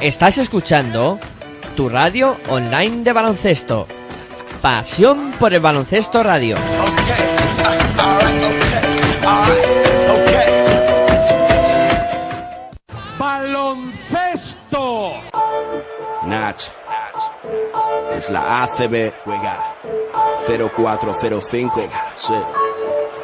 Estás escuchando tu radio online de baloncesto. Pasión por el baloncesto radio. Baloncesto. Nach. Es la ACB. Juega. 0405. Sí.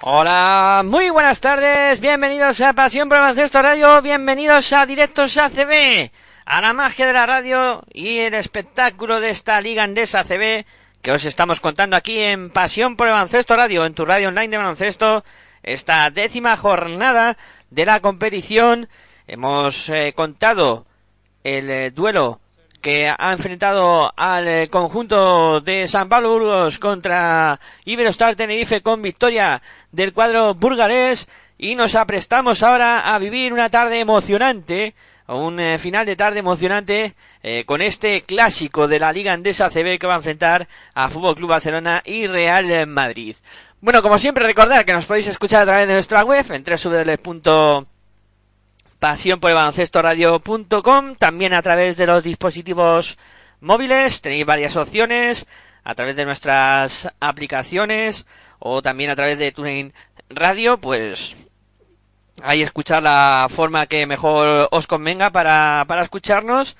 Hola, muy buenas tardes, bienvenidos a Pasión por Baloncesto Radio, bienvenidos a Directos ACB, a la magia de la radio y el espectáculo de esta Liga Andesa ACB que os estamos contando aquí en Pasión por el Baloncesto Radio, en tu radio online de baloncesto, esta décima jornada de la competición. Hemos eh, contado el eh, duelo que ha enfrentado al eh, conjunto de San Pablo Burgos contra Iberostar Tenerife con victoria del cuadro burgalés y nos aprestamos ahora a vivir una tarde emocionante un eh, final de tarde emocionante eh, con este clásico de la Liga Andesa CB que va a enfrentar a Fútbol Club Barcelona y Real Madrid. Bueno, como siempre recordar que nos podéis escuchar a través de nuestra web en www pasión por el baloncesto radio.com, también a través de los dispositivos móviles, tenéis varias opciones, a través de nuestras aplicaciones o también a través de TuneIn Radio, pues ahí escuchar la forma que mejor os convenga para, para escucharnos.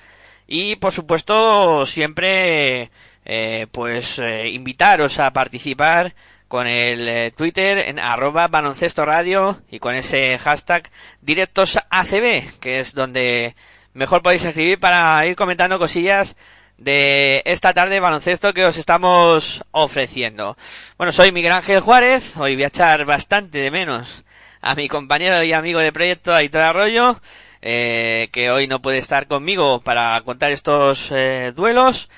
Y por supuesto siempre eh, pues eh, invitaros a participar con el eh, Twitter en arroba baloncesto radio y con ese hashtag directos ACB, que es donde mejor podéis escribir para ir comentando cosillas de esta tarde baloncesto que os estamos ofreciendo. Bueno, soy Miguel Ángel Juárez, hoy voy a echar bastante de menos a mi compañero y amigo de proyecto Aitor Arroyo, eh, que hoy no puede estar conmigo para contar estos eh, duelos.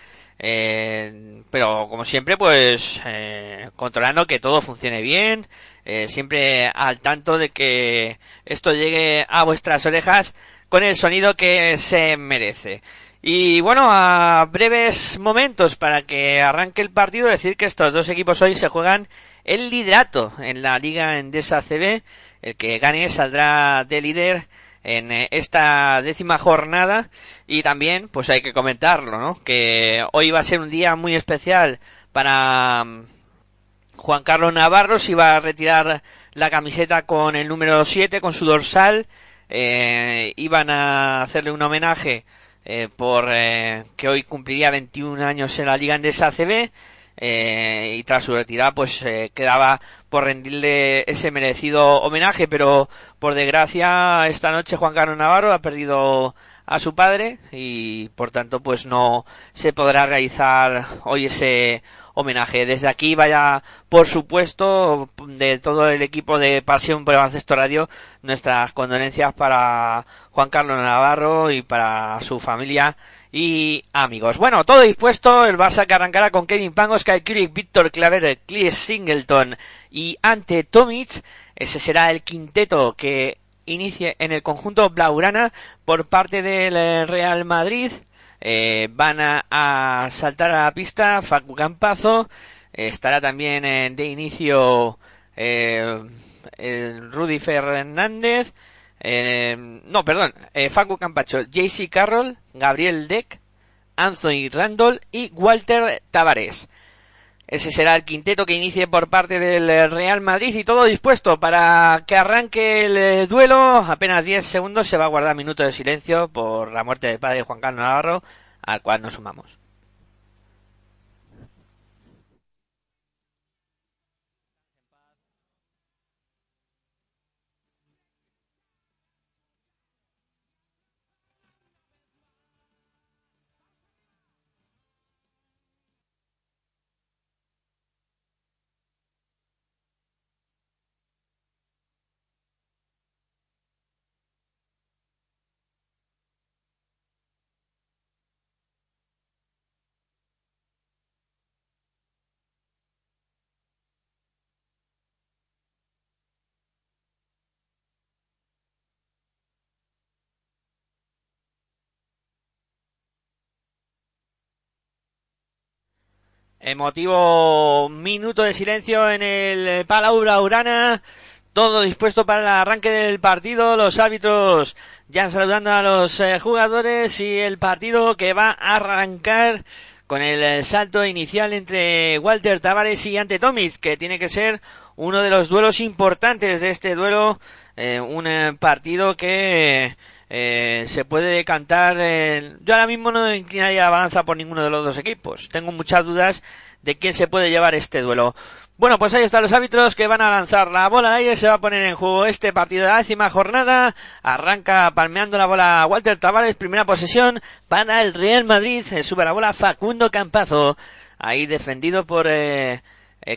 Eh, pero como siempre, pues eh, controlando que todo funcione bien, eh, siempre al tanto de que esto llegue a vuestras orejas con el sonido que se merece. Y bueno, a breves momentos para que arranque el partido, decir que estos dos equipos hoy se juegan el liderato en la Liga Endesa CB. El que gane saldrá de líder en eh, esta décima jornada. Y también pues hay que comentarlo, ¿no? Que hoy va a ser un día muy especial para mm, Juan Carlos Navarro, si va a retirar la camiseta con el número 7, con su dorsal, eh, iban a hacerle un homenaje eh, por que hoy cumpliría 21 años en la Liga Andesa ACB eh, y tras su retirada pues eh, quedaba por rendirle ese merecido homenaje pero por desgracia esta noche Juan Carlos Navarro ha perdido a su padre y por tanto pues no se podrá realizar hoy ese homenaje. Desde aquí vaya, por supuesto, de todo el equipo de Pasión por el Baloncesto Radio, nuestras condolencias para Juan Carlos Navarro y para su familia y amigos. Bueno, todo dispuesto, el Barça que arrancará con Kevin Pangos, Kurik, Víctor Claver, Clear Singleton y ante Tomic. Ese será el quinteto que inicie en el conjunto Blaugrana por parte del eh, Real Madrid. Eh, van a, saltar a la pista Facu Campazo. estará también de inicio eh, Rudy Fernández. No, perdón, Facu Campacho, JC Carroll, Gabriel Deck, Anthony Randall y Walter Tavares. Ese será el quinteto que inicie por parte del Real Madrid y todo dispuesto para que arranque el eh, duelo. Apenas 10 segundos se va a guardar minuto de silencio por la muerte del padre Juan Carlos Navarro, al cual nos sumamos. Emotivo minuto de silencio en el Palau Urana. Todo dispuesto para el arranque del partido. Los árbitros ya saludando a los eh, jugadores y el partido que va a arrancar con el eh, salto inicial entre Walter Tavares y Ante Tomis, que tiene que ser uno de los duelos importantes de este duelo. Eh, un partido que eh, se puede cantar. Eh, yo ahora mismo no inclinaría la balanza por ninguno de los dos equipos. Tengo muchas dudas de quién se puede llevar este duelo. Bueno, pues ahí están los árbitros que van a lanzar la bola al. Se va a poner en juego este partido de la décima jornada. Arranca palmeando la bola Walter Tavares. Primera posesión para el Real Madrid. Sube la bola Facundo Campazo. Ahí defendido por eh,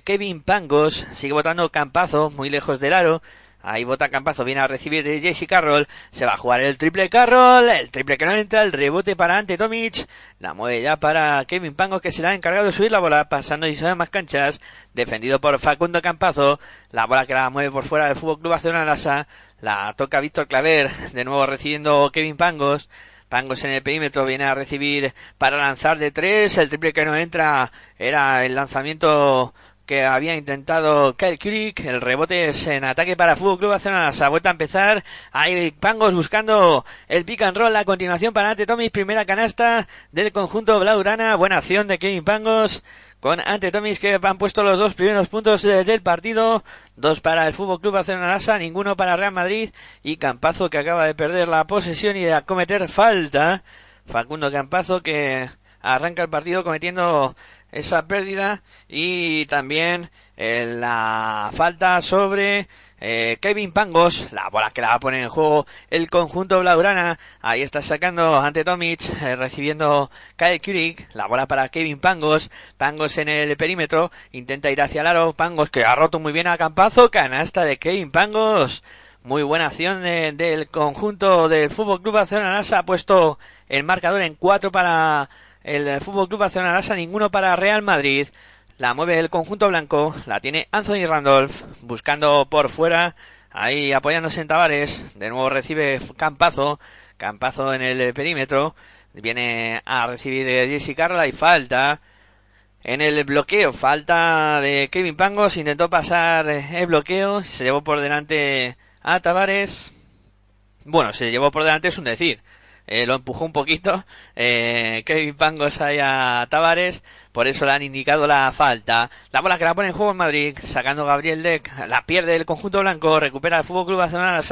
Kevin Pangos. Sigue votando Campazo, muy lejos del aro. Ahí bota Campazo, viene a recibir Jesse Carroll. Se va a jugar el triple Carroll. El triple que no entra. El rebote para Ante Tomic. La mueve ya para Kevin Pango que será encargado de subir la bola. Pasando y más canchas. Defendido por Facundo Campazo. La bola que la mueve por fuera del Fútbol Club Barcelona Lasa. La toca Víctor Claver. De nuevo recibiendo Kevin Pangos. Pangos en el perímetro viene a recibir para lanzar de tres. El triple que no entra era el lanzamiento que había intentado Kyle Creek. El rebote es en ataque para Fútbol Club Barcelona. Se ha a empezar. Hay Pangos buscando el pick and roll. A continuación para Ante Tomis. Primera canasta del conjunto Blaurana. Buena acción de Kevin Pangos con Ante Tomis que han puesto los dos primeros puntos del partido. Dos para el Fútbol Club Barcelona ninguno para Real Madrid. Y Campazo que acaba de perder la posesión y de cometer falta. Facundo Campazo que arranca el partido cometiendo esa pérdida y también eh, la falta sobre eh, Kevin Pangos, la bola que la va a poner en juego el conjunto Blaurana, ahí está sacando ante Tomic, eh, recibiendo Kyle Kurik, la bola para Kevin Pangos, Pangos en el perímetro, intenta ir hacia el aro, Pangos que ha roto muy bien a Campazo, canasta de Kevin Pangos, muy buena acción del conjunto del Fútbol Club Barcelona, ha puesto el marcador en cuatro para el Fútbol Club Barcelona ninguno para Real Madrid. La mueve el conjunto blanco, la tiene Anthony Randolph, buscando por fuera, ahí apoyándose en Tavares, de nuevo recibe Campazo, Campazo en el perímetro, viene a recibir Jesse Carla y falta en el bloqueo, falta de Kevin Pangos, intentó pasar el bloqueo, se llevó por delante a Tavares, bueno, se llevó por delante es un decir, eh, lo empujó un poquito. Eh, Kevin Pangos ahí a Tavares, por eso le han indicado la falta. La bola que la pone en juego en Madrid, sacando Gabriel Deck, la pierde el conjunto blanco, recupera el Fútbol Club Barcelona,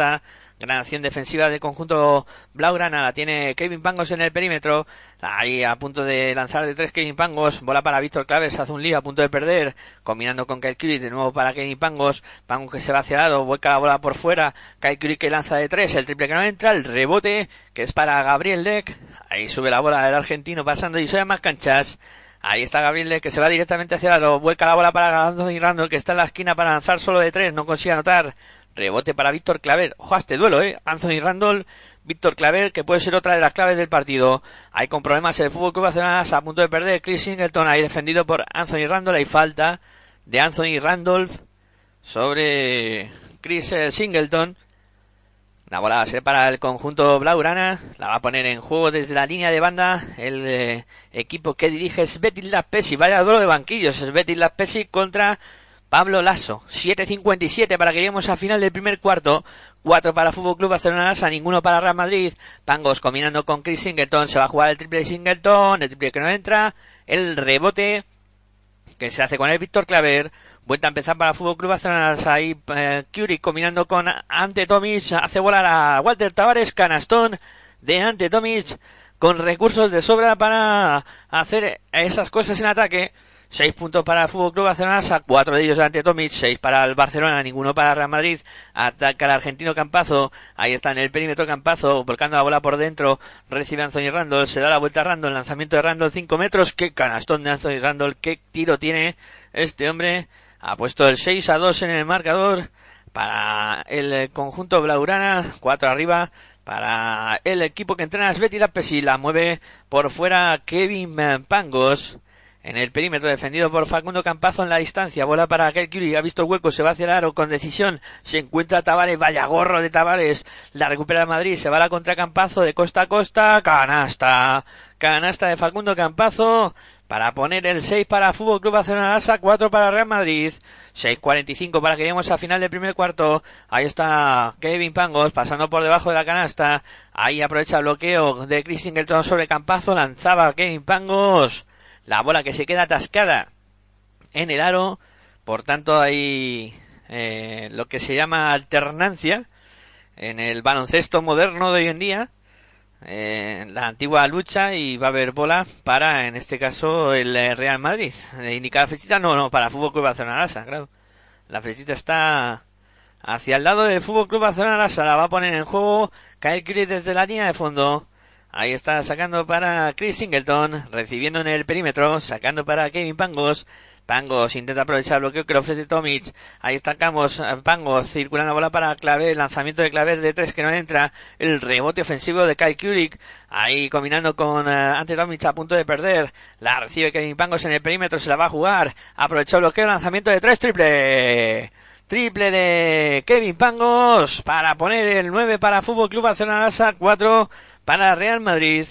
Gran acción defensiva del conjunto Blaugrana. La tiene Kevin Pangos en el perímetro. Ahí a punto de lanzar de tres Kevin Pangos. Bola para Víctor Claver. Se hace un lío a punto de perder. Combinando con Kyle Curry. De nuevo para Kevin Pangos. Pangos que se va hacia el lado. Vuelca la bola por fuera. Kyle Curry que lanza de tres. El triple que no entra. El rebote que es para Gabriel Deck. Ahí sube la bola del argentino pasando y se más canchas. Ahí está Gabriel que se va directamente hacia el lado. Vuelca la bola para Anthony Randall que está en la esquina para lanzar solo de tres. No consigue anotar. Rebote para Víctor Claver. Ojo a este duelo, ¿eh? Anthony Randall, Víctor Claver, que puede ser otra de las claves del partido. Hay con problemas el Fútbol Club Barcelona a punto de perder. Chris Singleton ahí defendido por Anthony Randall. Hay falta de Anthony Randolph sobre Chris eh, Singleton. La bola va a ser para el conjunto Blaugrana. La va a poner en juego desde la línea de banda el eh, equipo que dirige Svetil Laspesi. Vaya duelo de banquillos. Svetil Laspesi contra Pablo Lasso, 7.57 para que lleguemos a final del primer cuarto. 4 para Fútbol Club Barcelona Lasa, ninguno para Real Madrid. Pangos combinando con Chris Singleton. Se va a jugar el triple Singleton, el triple que no entra. El rebote que se hace con el Víctor Claver. Vuelta a empezar para Fútbol Club Barcelona Lasa. Ahí eh, combinando con Ante Tomic. Hace volar a Walter Tavares. Canastón de Ante Tomic con recursos de sobra para hacer esas cosas en ataque. 6 puntos para el Fútbol Club Barcelona, 4 de ellos ante Tomic, 6 para el Barcelona, ninguno para Real Madrid. Ataca el argentino Campazo, ahí está en el perímetro Campazo, volcando la bola por dentro, recibe Anthony Randall, se da la vuelta a Randall, lanzamiento de Randall 5 metros, qué canastón de Anthony Randall, qué tiro tiene este hombre. Ha puesto el 6 a 2 en el marcador para el conjunto Blaurana, 4 arriba para el equipo que entrena Sveti Lapesi, la mueve por fuera Kevin Pangos en el perímetro defendido por Facundo Campazo en la distancia. Bola para Curie. Ha visto hueco. Se va hacia el aro con decisión. Se encuentra Tavares. Vaya gorro de Tavares. La recupera Madrid. Se va a la contra Campazo de costa a costa. Canasta. Canasta de Facundo Campazo. Para poner el 6 para Fútbol Club Barcelona 4 para Real Madrid. 6.45 para que lleguemos al final del primer cuarto. Ahí está Kevin Pangos pasando por debajo de la canasta. Ahí aprovecha el bloqueo de Chris Singleton sobre Campazo. Lanzaba Kevin Pangos la bola que se queda atascada en el aro, por tanto hay eh, lo que se llama alternancia en el baloncesto moderno de hoy en día, eh, la antigua lucha y va a haber bola para, en este caso, el eh, Real Madrid. ¿Indica la flechita? No, no, para Fútbol Club Barcelona claro. La flechita está hacia el lado del Fútbol Club Barcelona la va a poner en juego Kyle Curry desde la línea de fondo. Ahí está sacando para Chris Singleton, recibiendo en el perímetro, sacando para Kevin Pangos. Pangos intenta aprovechar el bloqueo que le ofrece Tomic. Ahí está Camos, Pangos circulando la bola para Claver, lanzamiento de Claver de tres que no entra. El rebote ofensivo de Kai Kurik. Ahí combinando con eh, Ante Tomic a punto de perder. La recibe Kevin Pangos en el perímetro, se la va a jugar. Aprovechó el bloqueo, lanzamiento de tres, triple. Triple de Kevin Pangos para poner el 9 para Fútbol Club Barcelona Lasa, 4 para Real Madrid.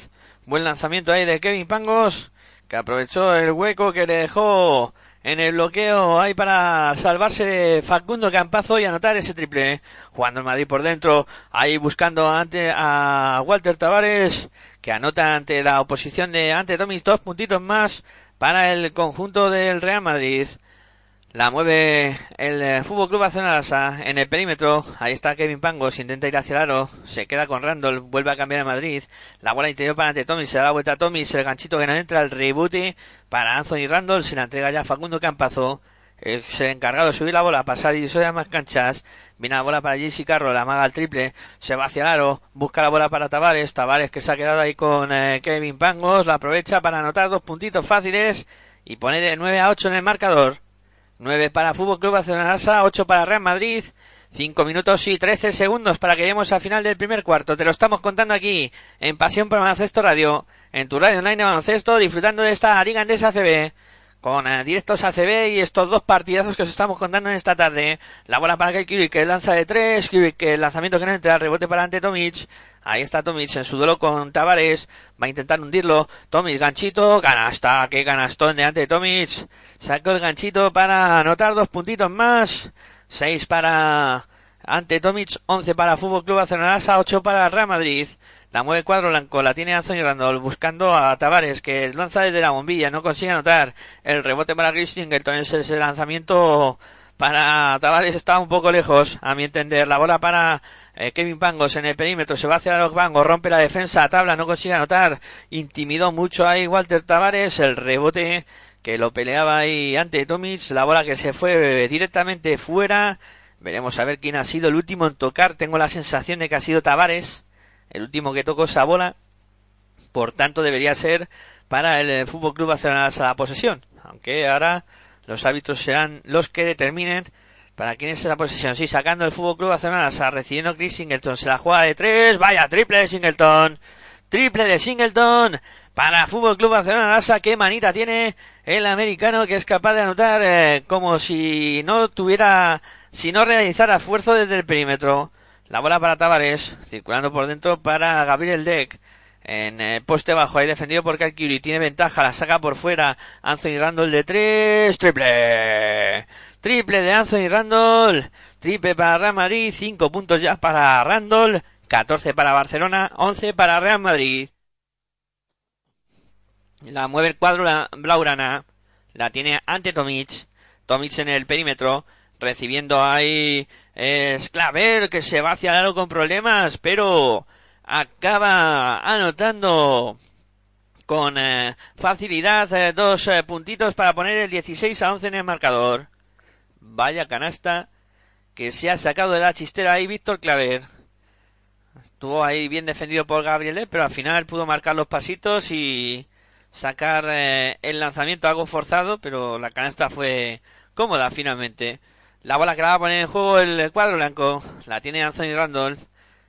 Buen lanzamiento ahí de Kevin Pangos, que aprovechó el hueco que le dejó en el bloqueo ahí para salvarse Facundo Campazo y anotar ese triple. Jugando el Madrid por dentro, ahí buscando ante a Walter Tavares, que anota ante la oposición de ante Tomis dos puntitos más para el conjunto del Real Madrid. La mueve el eh, Fútbol Club Barcelona en el perímetro. Ahí está Kevin Pangos, intenta ir hacia el aro. Se queda con Randall, vuelve a cambiar a Madrid. La bola interior para ante Tommy, se da la vuelta a Tommy, el ganchito que no entra, el rebote para Anthony Randall. Se la entrega ya Facundo Campazo. Es el encargado de subir la bola, pasar y a más canchas. Viene la bola para Jesse Carro, la maga al triple. Se va hacia el aro, busca la bola para Tavares. Tavares que se ha quedado ahí con eh, Kevin Pangos. La aprovecha para anotar dos puntitos fáciles y poner el 9 a 8 en el marcador. 9 para Fútbol Club Barcelona 8 para Real Madrid. 5 minutos y 13 segundos para que lleguemos al final del primer cuarto. Te lo estamos contando aquí en Pasión por Baloncesto Radio, en tu radio online de baloncesto, disfrutando de esta Liga Andesa CB con eh, directos ACB y estos dos partidazos que os estamos contando en esta tarde. La bola para Kevin que lanza de tres, que el lanzamiento que no entra, rebote para ante Tomic. Ahí está Tomic en su duelo con Tavares, va a intentar hundirlo. Tomic, ganchito, canasta, qué canastón de ante Tomic. Sacó el ganchito para anotar dos puntitos más. Seis para ante Tomic, once para Fútbol Club Barcelona, ocho para Real Madrid. La mueve cuadro blanco, la tiene Anthony Randall buscando a Tavares que lanza desde la bombilla, no consigue anotar. El rebote para Chris Singleton es ese lanzamiento para Tavares estaba un poco lejos, a mi entender. La bola para eh, Kevin Pangos en el perímetro, se va hacia los Pangos, rompe la defensa, tabla, no consigue anotar, intimidó mucho ahí Walter Tavares, el rebote que lo peleaba ahí ante Tomic, la bola que se fue directamente fuera. Veremos a ver quién ha sido el último en tocar. Tengo la sensación de que ha sido Tavares, el último que tocó esa bola. Por tanto, debería ser para el eh, Fútbol Club Barcelona la posesión. Aunque ahora los árbitros serán los que determinen para quién es la posesión. Sí, sacando el Fútbol Club Barcelona, recibiendo Chris Singleton. Se la juega de tres. Vaya, triple de Singleton. Triple de Singleton para Fútbol Club Barcelona Lasa. Qué manita tiene el americano que es capaz de anotar eh, como si no tuviera, si no realizara esfuerzo desde el perímetro. La bola para Tavares, circulando por dentro para Gabriel Deck. En eh, poste bajo, ahí defendido por Kalkiri. Tiene ventaja, la saca por fuera. Anthony Randall de tres. Triple. Triple de Anthony Randall. Triple para Real Madrid. Cinco puntos ya para Randall. 14 para Barcelona, 11 para Real Madrid. La mueve el cuadro la Blaurana. La tiene ante Tomic. Tomic en el perímetro. Recibiendo ahí Sclaver que se va hacia el aro con problemas. Pero acaba anotando con eh, facilidad eh, dos eh, puntitos para poner el 16 a 11 en el marcador. Vaya canasta que se ha sacado de la chistera ahí Víctor Claver. Estuvo ahí bien defendido por Gabriel, pero al final pudo marcar los pasitos y sacar eh, el lanzamiento algo forzado, pero la canasta fue cómoda finalmente. La bola que la va a poner en juego el cuadro blanco la tiene Anthony Randolph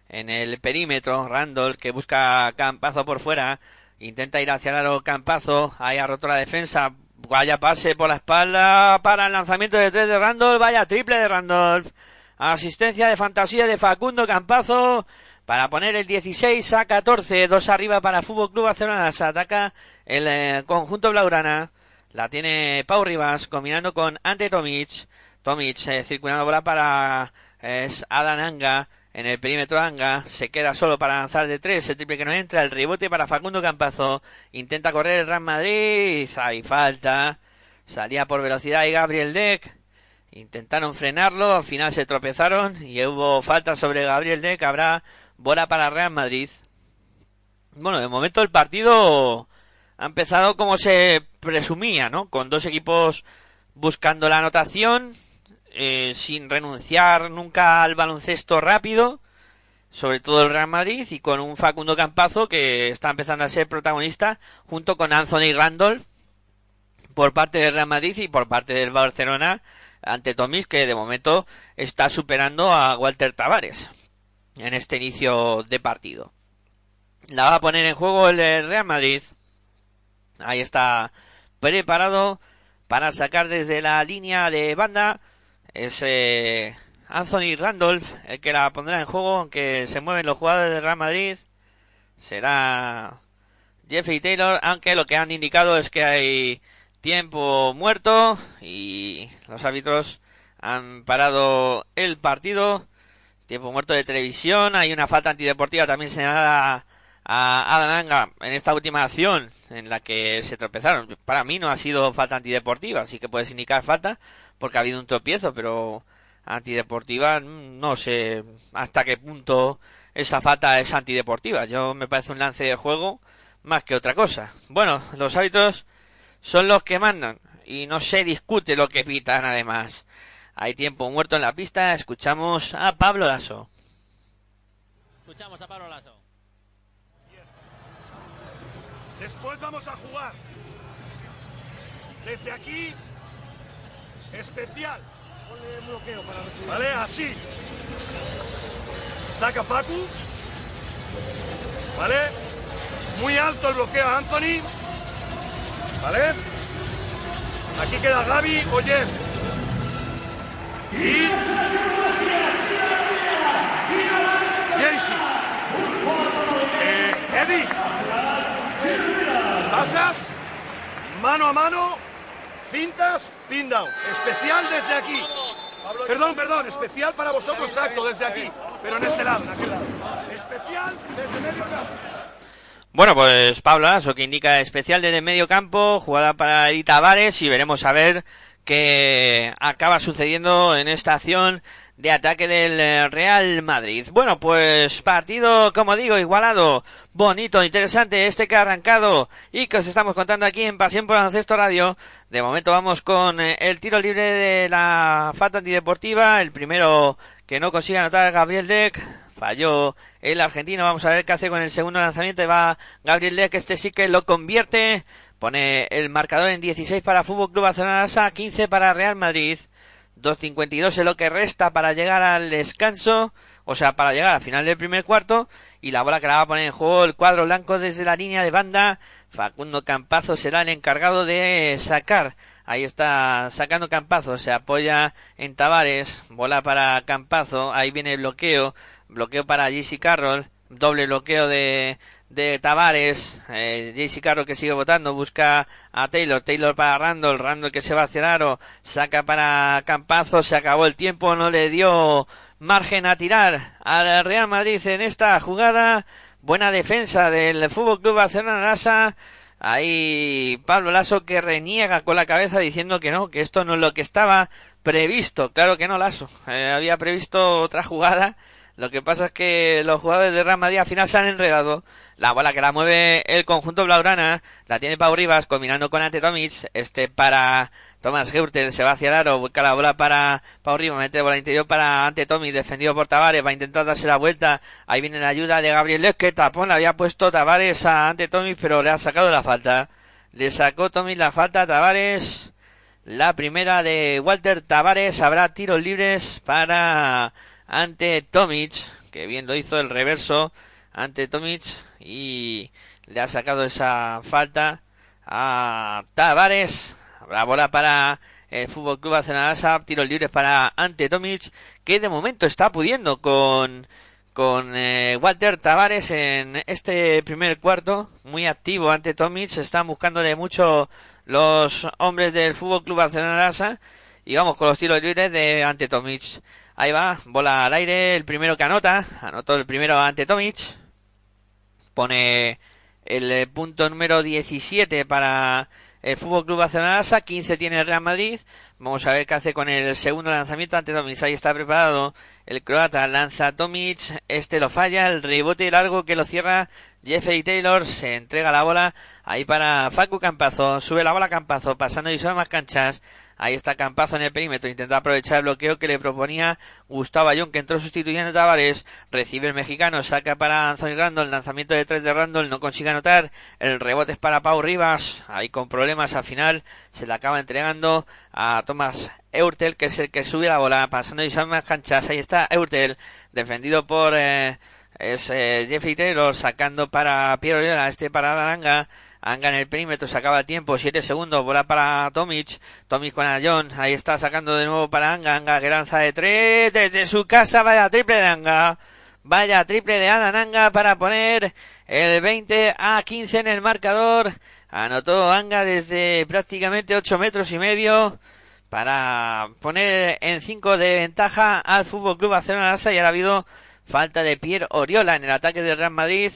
en el perímetro. Randolph que busca Campazo por fuera. Intenta ir hacia el aro Campazo. Ahí ha roto la defensa. Vaya pase por la espalda para el lanzamiento de tres de Randolph. Vaya triple de Randolph. Asistencia de fantasía de Facundo Campazo para poner el 16 a 14, dos arriba para Fútbol Club Barcelona. Se ataca el eh, conjunto Blaurana. La tiene Pau Rivas combinando con Ante Tomic. Tomic circulando bola para es Adan Anga. En el perímetro Anga se queda solo para lanzar de tres, el triple que no entra, el rebote para Facundo Campazo, intenta correr el Real Madrid, hay falta, salía por velocidad y Gabriel Deck, intentaron frenarlo, al final se tropezaron y hubo falta sobre Gabriel Deck, habrá bola para Real Madrid. Bueno, de momento el partido ha empezado como se presumía, ¿no? Con dos equipos buscando la anotación, eh, sin renunciar nunca al baloncesto rápido, sobre todo el Real Madrid, y con un Facundo Campazo que está empezando a ser protagonista, junto con Anthony Randolph, por parte del Real Madrid y por parte del Barcelona, ante Tomis, que de momento está superando a Walter Tavares en este inicio de partido. La va a poner en juego el Real Madrid. Ahí está preparado para sacar desde la línea de banda. Es Anthony Randolph el que la pondrá en juego, aunque se mueven los jugadores del Real Madrid. Será Jeffrey Taylor, aunque lo que han indicado es que hay tiempo muerto y los árbitros han parado el partido tiempo muerto de televisión, hay una falta antideportiva también señalada a Adananga en esta última acción en la que se tropezaron. Para mí no ha sido falta antideportiva, así que puedes indicar falta porque ha habido un tropiezo, pero antideportiva no sé hasta qué punto esa falta es antideportiva. Yo me parece un lance de juego más que otra cosa. Bueno, los hábitos son los que mandan y no se discute lo que pitan además. Hay tiempo muerto en la pista. Escuchamos a Pablo Lasso. Escuchamos a Pablo Lasso. Después vamos a jugar. Desde aquí, especial. Vale, así. Saca Facu. Vale. Muy alto el bloqueo a Anthony. Vale. Aquí queda Gaby Oyer. Y... Jaycee. Eh, Eddie. Pasas. Mano a mano. Fintas. Down. Especial desde aquí. Perdón, perdón. Especial para vosotros, exacto, desde aquí. Pero en este lado, en aquel lado. Especial desde medio campo. Bueno, pues Pablo eso que indica especial desde medio campo, jugada para Edith Tavares y veremos a ver que acaba sucediendo en esta acción de ataque del eh, Real Madrid. Bueno, pues partido, como digo, igualado, bonito, interesante, este que ha arrancado y que os estamos contando aquí en Pasión por Ancesto Radio. De momento vamos con eh, el tiro libre de la falta antideportiva, el primero que no consigue anotar Gabriel Deck, falló el argentino, vamos a ver qué hace con el segundo lanzamiento, va Gabriel Deck, este sí que lo convierte, pone el marcador en 16 para Fútbol Club Barcelona, 15 para Real Madrid. 2.52 es lo que resta para llegar al descanso, o sea, para llegar al final del primer cuarto, y la bola que la va a poner en juego el cuadro blanco desde la línea de banda. Facundo Campazo será el encargado de sacar. Ahí está sacando Campazo, se apoya en Tavares, bola para Campazo, ahí viene el bloqueo, bloqueo para JC Carroll, doble bloqueo de, de Tavares, eh, JC Carroll que sigue votando, busca a Taylor, Taylor para Randall, Randall que se va hacia aro, saca para Campazo, se acabó el tiempo, no le dio margen a tirar al Real Madrid en esta jugada, buena defensa del Fútbol Club Barcelona Lasa, ahí Pablo Lasso que reniega con la cabeza diciendo que no, que esto no es lo que estaba previsto, claro que no Lasso, eh, había previsto otra jugada, lo que pasa es que los jugadores de Real Madrid al final se han enredado. La bola que la mueve el conjunto Blaugrana la tiene Pau Rivas combinando con Ante Tomic. Este para Tomás Geurtel se va hacia el aro, busca la bola para Pau Rivas, mete bola interior para Ante Tomic, defendido por Tavares, va a intentar darse la vuelta. Ahí viene la ayuda de Gabriel Les, que tapón le había puesto Tavares a Ante Tomic, pero le ha sacado la falta. Le sacó Tomic la falta a Tavares. La primera de Walter Tavares. Habrá tiros libres para ante Tomic, que bien lo hizo el reverso ante Tomic y le ha sacado esa falta a Tavares. La bola para el Fútbol Club Barcelona, tiros libres para ante Tomic, que de momento está pudiendo con con eh, Walter Tavares en este primer cuarto, muy activo ante Tomic, están buscándole mucho los hombres del Fútbol Club Barcelona. Y vamos con los tiros libres de ante Tomic. Ahí va, bola al aire, el primero que anota, anotó el primero ante Tomic, pone el eh, punto número 17 para el Fútbol Club Barcelona 15 tiene el Real Madrid, vamos a ver qué hace con el segundo lanzamiento. Ante Tomic, ahí está preparado. El croata, lanza Tomic, este lo falla, el rebote largo que lo cierra Jeffrey Taylor, se entrega la bola ahí para Facu Campazo, sube la bola Campazo, pasando y sube más canchas, Ahí está Campazo en el perímetro. Intenta aprovechar el bloqueo que le proponía Gustavo Ayón, que entró sustituyendo a Tavares. Recibe el mexicano. Saca para Anthony Randall. Lanzamiento de tres de Randall. No consigue anotar. El rebote es para Pau Rivas. Ahí con problemas al final. Se le acaba entregando a Thomas Eurtel, que es el que sube la bola. Pasando y son más canchas. Ahí está Eurtel. Defendido por eh, es, eh, Jeffrey Taylor. Sacando para Piero Este para Aranga. Anga en el perímetro, se acaba el tiempo, 7 segundos, bola para Tomic, Tomic con Ayón, ahí está sacando de nuevo para Anga, Anga que lanza de 3 desde su casa, vaya triple de Anga, vaya triple de Anga para poner el 20 a 15 en el marcador, anotó Anga desde prácticamente 8 metros y medio, para poner en 5 de ventaja al Fútbol Club Barcelona y ahora ha habido falta de Pierre Oriola en el ataque del Real Madrid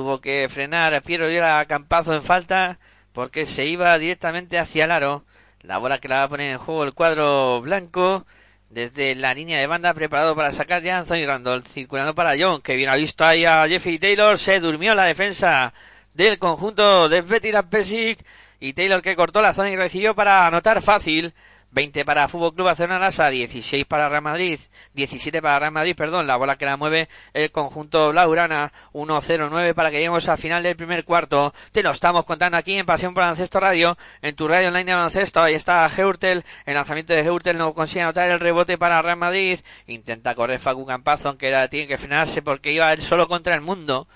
tuvo que frenar a Piero a Campazo en falta porque se iba directamente hacia el aro. La bola que la va a poner en juego el cuadro blanco desde la línea de banda preparado para sacar ya Anthony Randall circulando para John que bien ha visto ahí a Jeffrey Taylor se durmió la defensa del conjunto de Betty Pesic y Taylor que cortó la zona y recibió para anotar fácil 20 para Fútbol Club Barcelona Lasa, 16 para Real Madrid, 17 para Real Madrid, perdón, la bola que la mueve el conjunto Blaugrana, 1-0-9 para que lleguemos al final del primer cuarto. Te lo estamos contando aquí en Pasión por Baloncesto Radio, en tu radio online de baloncesto. Ahí está Heurtel, el lanzamiento de Heurtel no consigue anotar el rebote para Real Madrid. Intenta correr Facu Campazo, aunque tiene que frenarse porque iba él solo contra el mundo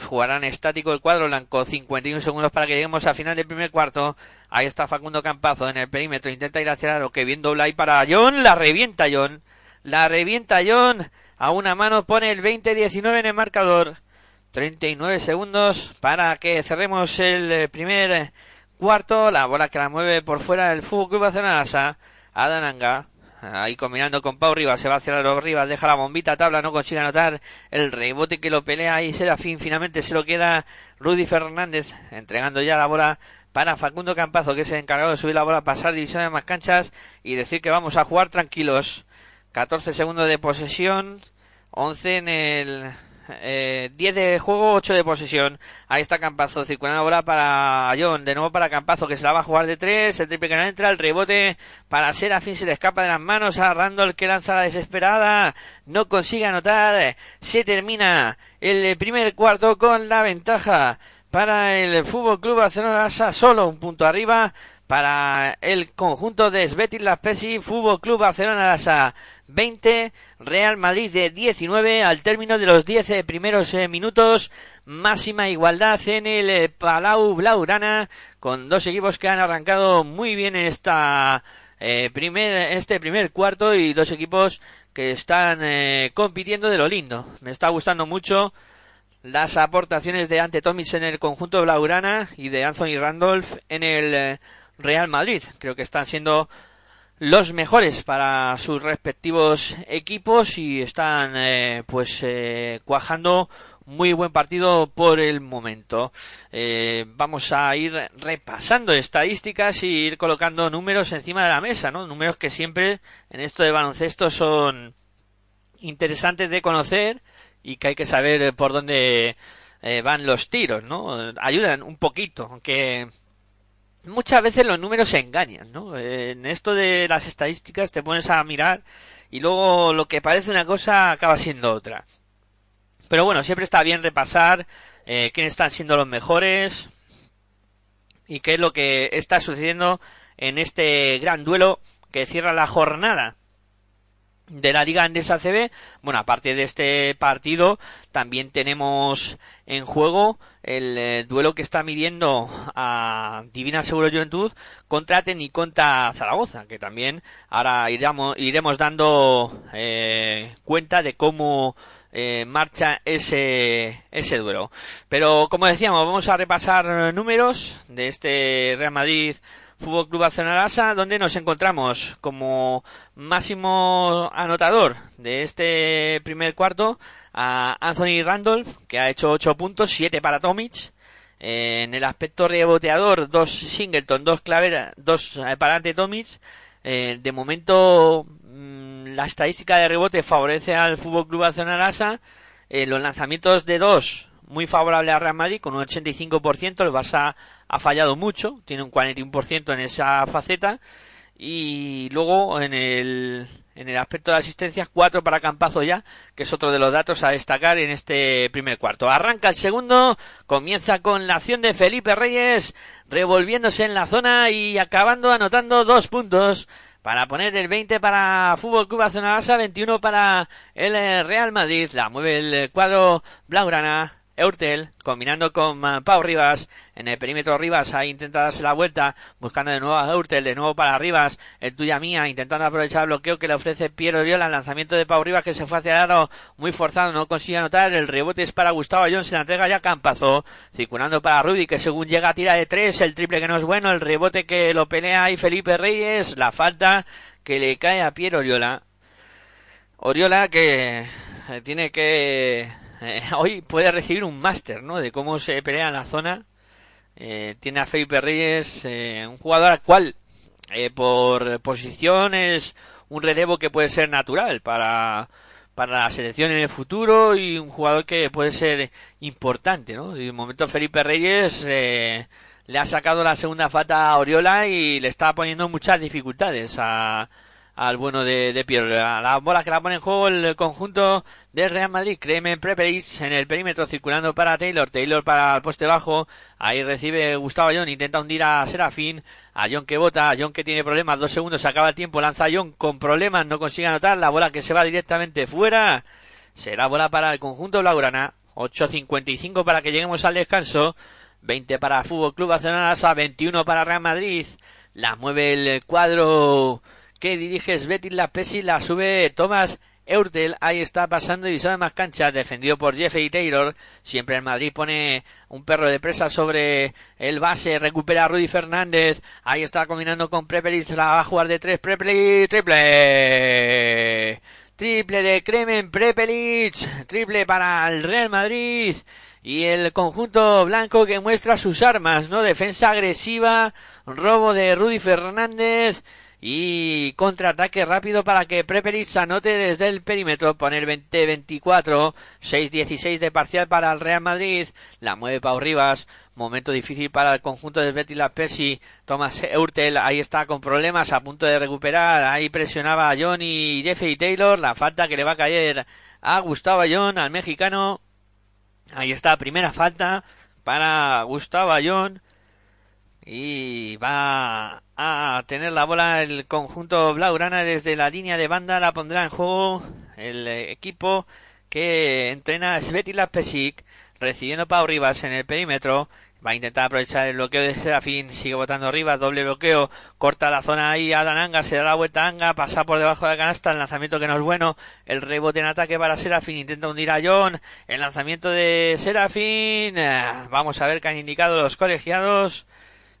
jugarán estático el cuadro blanco. 51 segundos para que lleguemos al final del primer cuarto. Ahí está Facundo Campazo en el perímetro. Intenta ir hacia lo que bien dobla ahí para John. La revienta John. La revienta John. A una mano pone el 20-19 en el marcador. 39 segundos para que cerremos el primer cuarto. La bola que la mueve por fuera del Fútbol Club Barcelona. Adananga Ahí combinando con Pau Rivas, se va hacia los Rivas, deja la bombita tabla, no consigue anotar el rebote que lo pelea y fin finalmente se lo queda Rudy Fernández, entregando ya la bola para Facundo Campazo, que es el encargado de subir la bola, pasar división de más canchas y decir que vamos a jugar tranquilos. 14 segundos de posesión, 11 en el eh, 10 de juego, 8 de posesión. Ahí está Campazo, circulando bola para John, de nuevo para Campazo, que se la va a jugar de 3, el triple que entra, el rebote para Serafín se le escapa de las manos a Randall que lanza la desesperada, no consigue anotar, se termina el primer cuarto con la ventaja para el Fútbol Club Barcelona, solo un punto arriba para el conjunto de Svetil Laspesi, Fútbol Club Barcelona Lasa 20, Real Madrid de 19 al término de los 10 primeros eh, minutos, máxima igualdad en el eh, Palau Blaugrana con dos equipos que han arrancado muy bien esta eh, primer este primer cuarto y dos equipos que están eh, compitiendo de lo lindo. Me está gustando mucho las aportaciones de Ante Tomis en el conjunto Blaugrana y de Anthony Randolph en el eh, Real Madrid. Creo que están siendo los mejores para sus respectivos equipos y están eh, pues eh, cuajando muy buen partido por el momento. Eh, vamos a ir repasando estadísticas y ir colocando números encima de la mesa, ¿no? Números que siempre en esto de baloncesto son interesantes de conocer y que hay que saber por dónde eh, van los tiros, ¿no? Ayudan un poquito, aunque muchas veces los números se engañan, ¿no? En esto de las estadísticas te pones a mirar y luego lo que parece una cosa acaba siendo otra. Pero bueno, siempre está bien repasar eh, quiénes están siendo los mejores y qué es lo que está sucediendo en este gran duelo que cierra la jornada de la Liga Andesa CB. Bueno, aparte de este partido, también tenemos en juego el eh, duelo que está midiendo a Divina Seguro Juventud contra Teniconta Zaragoza, que también ahora iremos, iremos dando eh, cuenta de cómo eh, marcha ese, ese duelo. Pero como decíamos, vamos a repasar números de este Real Madrid Fútbol Club Barcelona donde nos encontramos como máximo anotador de este primer cuarto a Anthony Randolph, que ha hecho 8 puntos, 7 para Tomic. en el aspecto reboteador, dos Singleton, dos Clavera, dos eh, para ante. Eh, de momento, mm, la estadística de rebote favorece al Fútbol Club Barcelona eh, los lanzamientos de dos, muy favorable a Real Madrid, con un 85%. El Barça ha fallado mucho, tiene un 41% en esa faceta. Y luego en el, en el aspecto de asistencias, 4 para Campazo ya, que es otro de los datos a destacar en este primer cuarto. Arranca el segundo, comienza con la acción de Felipe Reyes, revolviéndose en la zona y acabando anotando dos puntos para poner el 20 para Fútbol Club Barcelona, 21 para el Real Madrid. La mueve el cuadro blaugrana. Eurtel, combinando con uh, Pau Rivas, en el perímetro Rivas, ahí intenta darse la vuelta, buscando de nuevo a Eurtel, de nuevo para Rivas, el tuya mía, intentando aprovechar el bloqueo que le ofrece Piero Oriola, el lanzamiento de Pau Rivas que se fue hacia el aro, muy forzado, no consigue anotar, el rebote es para Gustavo Jones, la entrega ya Campazo, circulando para Rudy, que según llega tira de tres, el triple que no es bueno, el rebote que lo pelea ahí Felipe Reyes, la falta que le cae a Piero Oriola. Oriola que eh, tiene que eh, hoy puede recibir un máster, ¿no? De cómo se pelea en la zona. Eh, tiene a Felipe Reyes, eh, un jugador al cual, por posición, es un relevo que puede ser natural para, para la selección en el futuro y un jugador que puede ser importante, ¿no? De momento Felipe Reyes le ha sacado la segunda falta a Oriola y le está poniendo muchas dificultades a, al bueno de, de Pierre. La bola que la pone en juego el conjunto de Real Madrid. Créeme Preperis en el perímetro circulando para Taylor. Taylor para el poste bajo. Ahí recibe Gustavo John. Intenta hundir a Serafín. A John que bota. A John que tiene problemas. Dos segundos. Se acaba el tiempo. Lanza a John con problemas. No consigue anotar. La bola que se va directamente fuera. Será bola para el conjunto Blaugrana. 8.55 para que lleguemos al descanso. 20 para Fútbol Club Barcelona. 21 para Real Madrid. La mueve el cuadro que dirige Betis la Pesi, la sube Thomas Eurtel, ahí está pasando y sabe más canchas, defendido por Jeffrey Taylor. Siempre el Madrid pone un perro de presa sobre el base, recupera a Rudy Fernández. Ahí está combinando con Prepelis, la va a jugar de tres, Prepelis, triple. triple de Kremen Prepelic, triple para el Real Madrid y el conjunto blanco que muestra sus armas, ¿no? Defensa agresiva, robo de Rudy Fernández y contraataque rápido para que Prepelic anote desde el perímetro, poner 20-24, 6-16 de parcial para el Real Madrid, la mueve Pau Rivas, momento difícil para el conjunto de Betty La Pessi, Thomas Eurtel, ahí está con problemas, a punto de recuperar, ahí presionaba a John y Jeffrey Taylor, la falta que le va a caer a Gustavo John, al mexicano, ahí está, primera falta para Gustavo Ayón, y va a tener la bola el conjunto Blaugrana desde la línea de banda la pondrá en juego el equipo que entrena Svetlana Pesic recibiendo Pau Rivas en el perímetro. Va a intentar aprovechar el bloqueo de Serafín sigue botando Rivas doble bloqueo corta la zona ahí a Dananga se da la vuelta a Anga pasa por debajo de la canasta el lanzamiento que no es bueno el rebote en ataque para Serafín intenta hundir a John el lanzamiento de Serafín vamos a ver qué han indicado los colegiados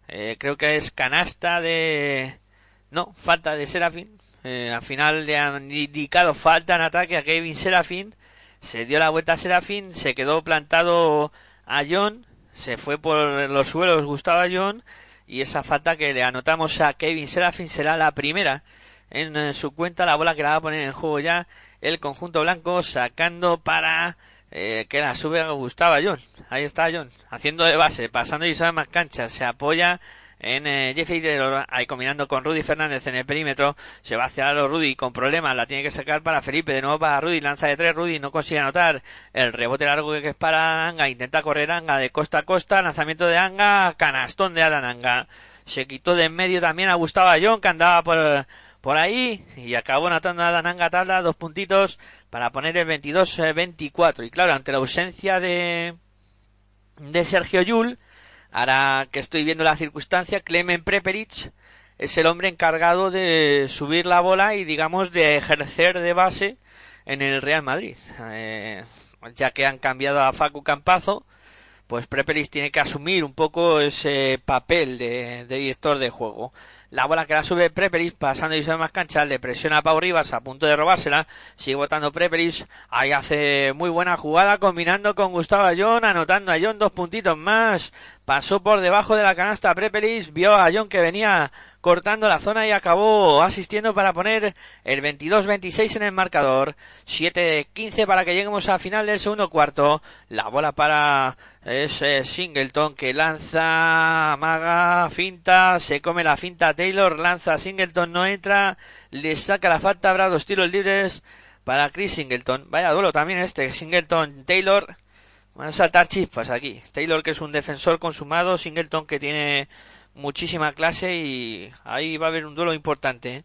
eh, creo que es canasta de... No, falta de Serafín. Eh, al final le han indicado falta en ataque a Kevin Serafín. Se dio la vuelta a Serafín, se quedó plantado a John, se fue por los suelos Gustavo John y esa falta que le anotamos a Kevin Serafín será la primera en eh, su cuenta, la bola que la va a poner en juego ya el conjunto blanco sacando para eh, que la sube Gustavo John. Ahí está John, haciendo de base, pasando y sabe más canchas, se apoya en eh, Jeffrey ahí combinando con Rudy Fernández en el perímetro, se va hacia los Rudy con problemas, la tiene que sacar para Felipe, de nuevo para Rudy, lanza de tres, Rudy no consigue anotar, el rebote largo que es para Anga, intenta correr Anga de costa a costa, lanzamiento de Anga, canastón de Alan Anga, se quitó de en medio también a Gustavo John que andaba por por ahí y acabó anotando a Dananga tabla dos puntitos para poner el 22-24 y claro ante la ausencia de de Sergio Yul ahora que estoy viendo la circunstancia Clemen Preperic es el hombre encargado de subir la bola y digamos de ejercer de base en el Real Madrid. Eh, ya que han cambiado a Facu Campazo pues Preperic tiene que asumir un poco ese papel de, director de juego la bola que la sube Preperis, pasando y sube más cancha, le presiona a Pau Rivas a punto de robársela. Sigue votando Preperis. Ahí hace muy buena jugada combinando con Gustavo John, anotando a John dos puntitos más. Pasó por debajo de la canasta Preperis, vio a John que venía cortando la zona y acabó asistiendo para poner el 22-26 en el marcador. 7-15 para que lleguemos al final del segundo cuarto. La bola para ese Singleton que lanza, maga, finta, se come la finta Taylor, lanza Singleton, no entra, le saca la falta, habrá dos tiros libres para Chris Singleton. Vaya duelo también este, Singleton, Taylor. Van a saltar chispas aquí. Taylor que es un defensor consumado, Singleton que tiene muchísima clase y ahí va a haber un duelo importante. ¿eh?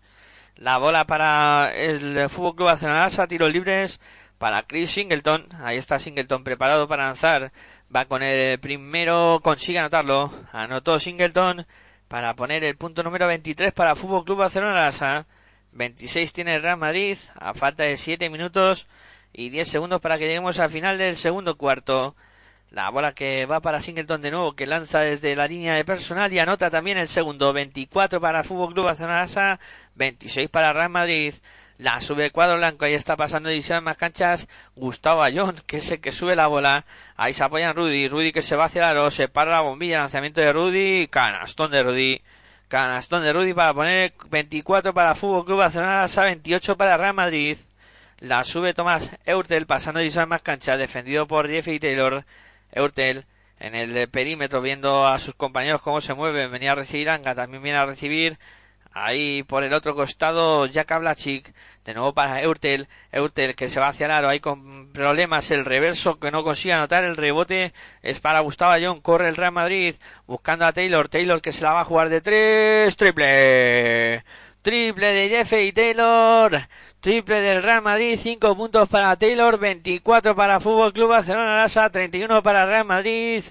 La bola para el Fútbol Club Barcelona, tiros libres para Chris Singleton. Ahí está Singleton preparado para lanzar. Va con el primero, consigue anotarlo. Anotó Singleton para poner el punto número 23 para Fútbol Club Barcelona. 26 tiene Real Madrid a falta de 7 minutos y 10 segundos para que lleguemos al final del segundo cuarto. La bola que va para Singleton de nuevo, que lanza desde la línea de personal y anota también el segundo. 24 para Fútbol Club Barcelona, 26 para Real Madrid. La sube cuadro blanco, ahí está pasando edición más canchas. Gustavo Ayón, que es el que sube la bola. Ahí se apoya Rudy. Rudy que se va hacia el aro, se para la bombilla, lanzamiento de Rudy. Canastón de Rudy. Canastón de Rudy para poner 24 para Fútbol Club Barcelona, 28 para Real Madrid. La sube Tomás Eurtel pasando edición más canchas, defendido por Jeffrey Taylor. Eurtel en el perímetro viendo a sus compañeros cómo se mueven. Venía a recibir Anga, también viene a recibir Ahí por el otro costado Jack Blachik, de nuevo para Eurtel, Eurtel que se va hacia el aro, ahí con problemas, el reverso que no consigue anotar, el rebote es para Gustavo John, corre el Real Madrid, buscando a Taylor, Taylor que se la va a jugar de tres, triple, triple de Jeff y Taylor, triple del Real Madrid, cinco puntos para Taylor, 24 para Fútbol Club Barcelona Lasa, 31 para Real Madrid,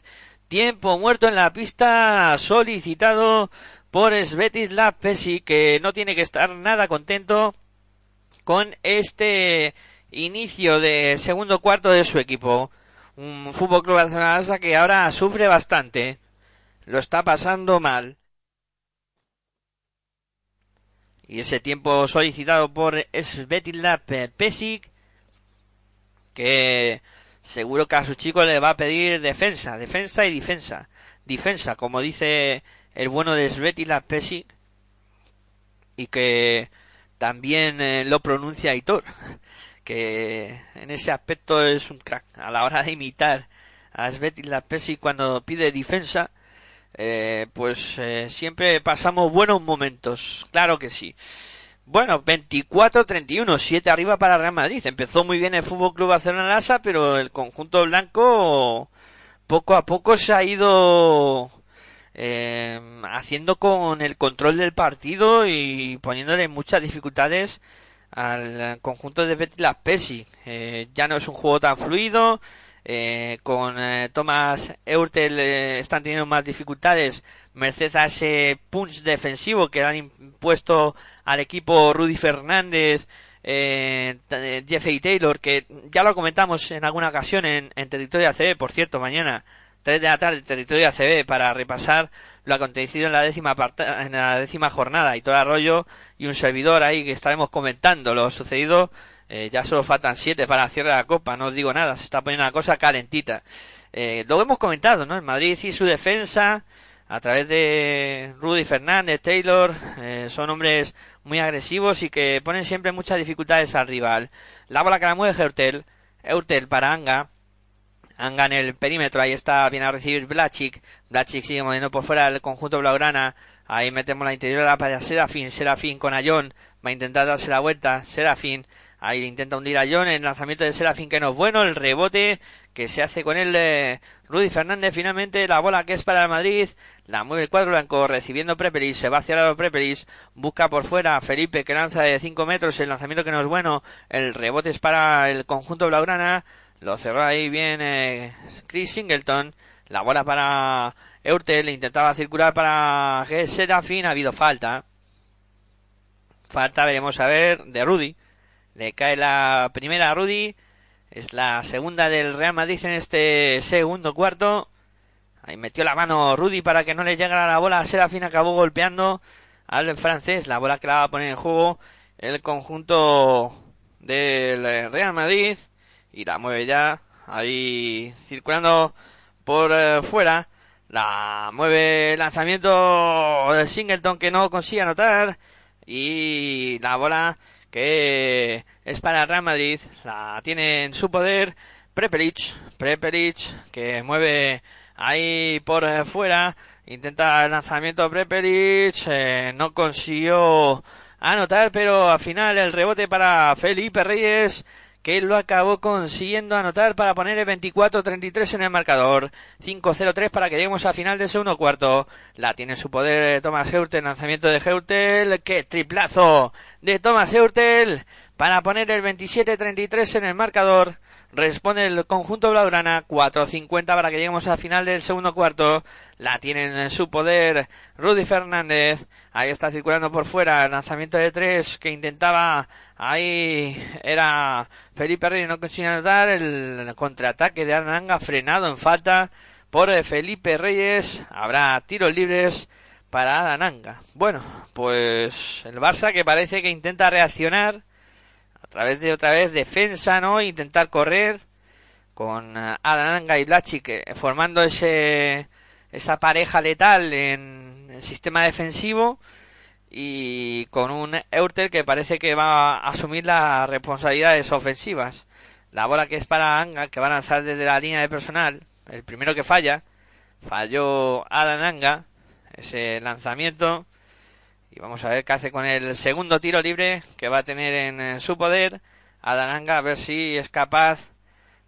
tiempo muerto en la pista, solicitado por Svetislav Pesi, que no tiene que estar nada contento con este inicio de segundo cuarto de su equipo. Un Fútbol Club Barcelona que ahora sufre bastante. Lo está pasando mal. y ese tiempo solicitado por Svetislav Pesic que seguro que a su chico le va a pedir defensa, defensa y defensa. Defensa, como dice el bueno de Svetislav Pesic y que también eh, lo pronuncia Hitor, que en ese aspecto es un crack a la hora de imitar a Svetislav Pesic cuando pide defensa eh, pues eh, siempre pasamos buenos momentos, claro que sí. Bueno, 24-31, 7 arriba para Real Madrid. Empezó muy bien el Fútbol Club Barcelona Lasa, pero el conjunto blanco poco a poco se ha ido eh, haciendo con el control del partido y poniéndole muchas dificultades al conjunto de Betty Pesi. Eh, ya no es un juego tan fluido, eh, con eh, Thomas Eurtel eh, están teniendo más dificultades merced a ese punch defensivo que han impuesto al equipo Rudy Fernández, eh, Jeffrey Taylor, que ya lo comentamos en alguna ocasión en, en territorio ACB, por cierto, mañana 3 de la tarde, territorio ACB, para repasar lo acontecido en la décima en la décima jornada y todo arroyo y un servidor ahí que estaremos comentando lo sucedido eh, ya solo faltan siete para cierre de la copa, no os digo nada, se está poniendo la cosa calentita. Eh, lo hemos comentado, ¿no? El Madrid y su defensa, a través de Rudy Fernández, Taylor, eh, son hombres muy agresivos y que ponen siempre muchas dificultades al rival. La bola que la mueve Eurtel, Eurtel para Anga, Anga en el perímetro, ahí está, viene a recibir Blachik, Blachik sigue moviendo por fuera el conjunto blaugrana, ahí metemos la interior para Serafín, Serafín con Ayón, va a intentar darse la vuelta, Serafín, Ahí intenta hundir a John. El lanzamiento de Serafín que no es bueno. El rebote que se hace con él eh, Rudy Fernández. Finalmente la bola que es para el Madrid. La mueve el cuadro blanco recibiendo Preperis. Se va hacia los Preperis. Busca por fuera Felipe que lanza de 5 metros. El lanzamiento que no es bueno. El rebote es para el conjunto Blaugrana. Lo cerró ahí bien Chris Singleton. La bola para Eurtel. Intentaba circular para Serafín. Ha habido falta. Falta, veremos a ver, de Rudy. Le cae la primera a Rudy. Es la segunda del Real Madrid en este segundo cuarto. Ahí metió la mano Rudy para que no le llegara la bola. Serafín acabó golpeando al francés. La bola que la va a poner en juego el conjunto del Real Madrid. Y la mueve ya. Ahí circulando por eh, fuera. La mueve lanzamiento de Singleton que no consigue anotar. Y la bola que es para Real Madrid, la tiene en su poder Prepelic, Prepelic que mueve ahí por fuera, intenta el lanzamiento Prepelic, eh, no consiguió anotar, pero al final el rebote para Felipe Reyes que lo acabó consiguiendo anotar para poner el 24-33 en el marcador. 5-0-3 para que lleguemos al final del segundo cuarto. La tiene en su poder Thomas Heurtel, lanzamiento de Heurtel, que triplazo de Thomas Heurtel para poner el 27-33 en el marcador. Responde el conjunto Blaugrana, 4.50 para que lleguemos al final del segundo cuarto. La tienen en su poder Rudy Fernández. Ahí está circulando por fuera el lanzamiento de tres que intentaba. Ahí era Felipe Reyes, no consigue anotar. El contraataque de Arnanga frenado en falta por Felipe Reyes. Habrá tiros libres para Adananga. Bueno, pues el Barça que parece que intenta reaccionar través de otra vez defensa, ¿no? Intentar correr con eh, Adananga y Blachik eh, formando ese esa pareja letal en el sistema defensivo y con un Eurtel que parece que va a asumir las responsabilidades ofensivas. La bola que es para Anga, que va a lanzar desde la línea de personal, el primero que falla, falló Adananga, ese lanzamiento y vamos a ver qué hace con el segundo tiro libre que va a tener en, su poder Adananga, a ver si es capaz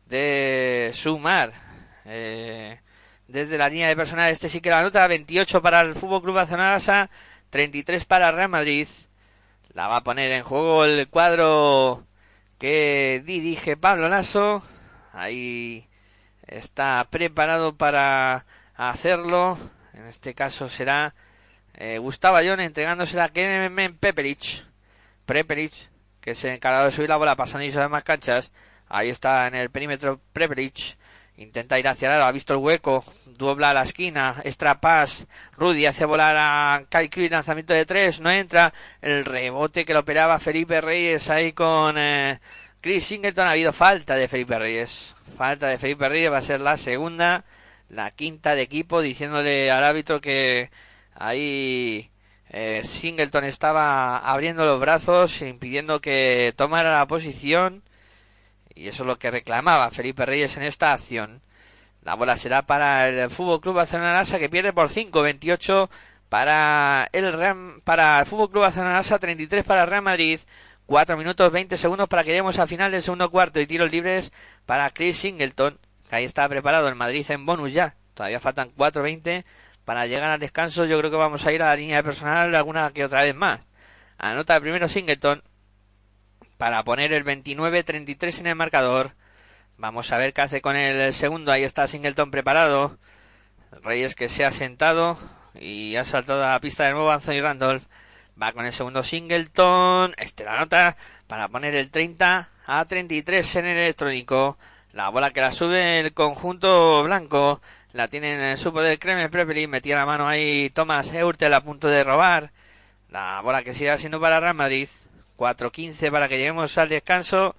de sumar eh, desde la línea de personal. Este sí que la nota, 28 para el Fútbol Club Barcelona, 33 para Real Madrid. La va a poner en juego el cuadro que dirige Pablo Lasso. Ahí está preparado para hacerlo. En este caso será eh, Gustavo Ayón entregándose a Kemen Peperic. Preperic, que se encargado de subir la bola pasando de más canchas. Ahí está en el perímetro Preperic. intenta ir hacia el aro, ha visto el hueco, dobla a la esquina, extra pass, Rudy hace volar a Kai Cruz, lanzamiento de tres, no entra, el rebote que lo operaba Felipe Reyes ahí con eh, Chris Singleton, ha habido falta de Felipe Reyes, falta de Felipe Reyes, va a ser la segunda, la quinta de equipo, diciéndole al árbitro que ahí eh, Singleton estaba abriendo los brazos, impidiendo que tomara la posición, y eso es lo que reclamaba Felipe Reyes en esta acción. La bola será para el Fútbol Club Barcelona Lasa que pierde por 5, 28 para el Real, para el Fútbol Club Barcelona Lasa, 33 para Real Madrid. 4 minutos 20 segundos para que lleguemos al final del segundo cuarto y tiros libres para Chris Singleton. Que ahí está preparado el Madrid en bonus ya. Todavía faltan 4.20 para llegar al descanso. Yo creo que vamos a ir a la línea de personal alguna que otra vez más. Anota primero Singleton para poner el 29-33 en el marcador. Vamos a ver qué hace con el segundo. Ahí está Singleton preparado. Reyes que se ha sentado y ha saltado a la pista de nuevo Anthony Randolph. Va con el segundo Singleton. Este la nota para poner el 30 a 33 en el electrónico. La bola que la sube el conjunto blanco. La tiene en su poder Kremen Prepeli. Metía la mano ahí Thomas Eurtel a punto de robar. La bola que sigue siendo para Real Madrid. 4-15 para que lleguemos al descanso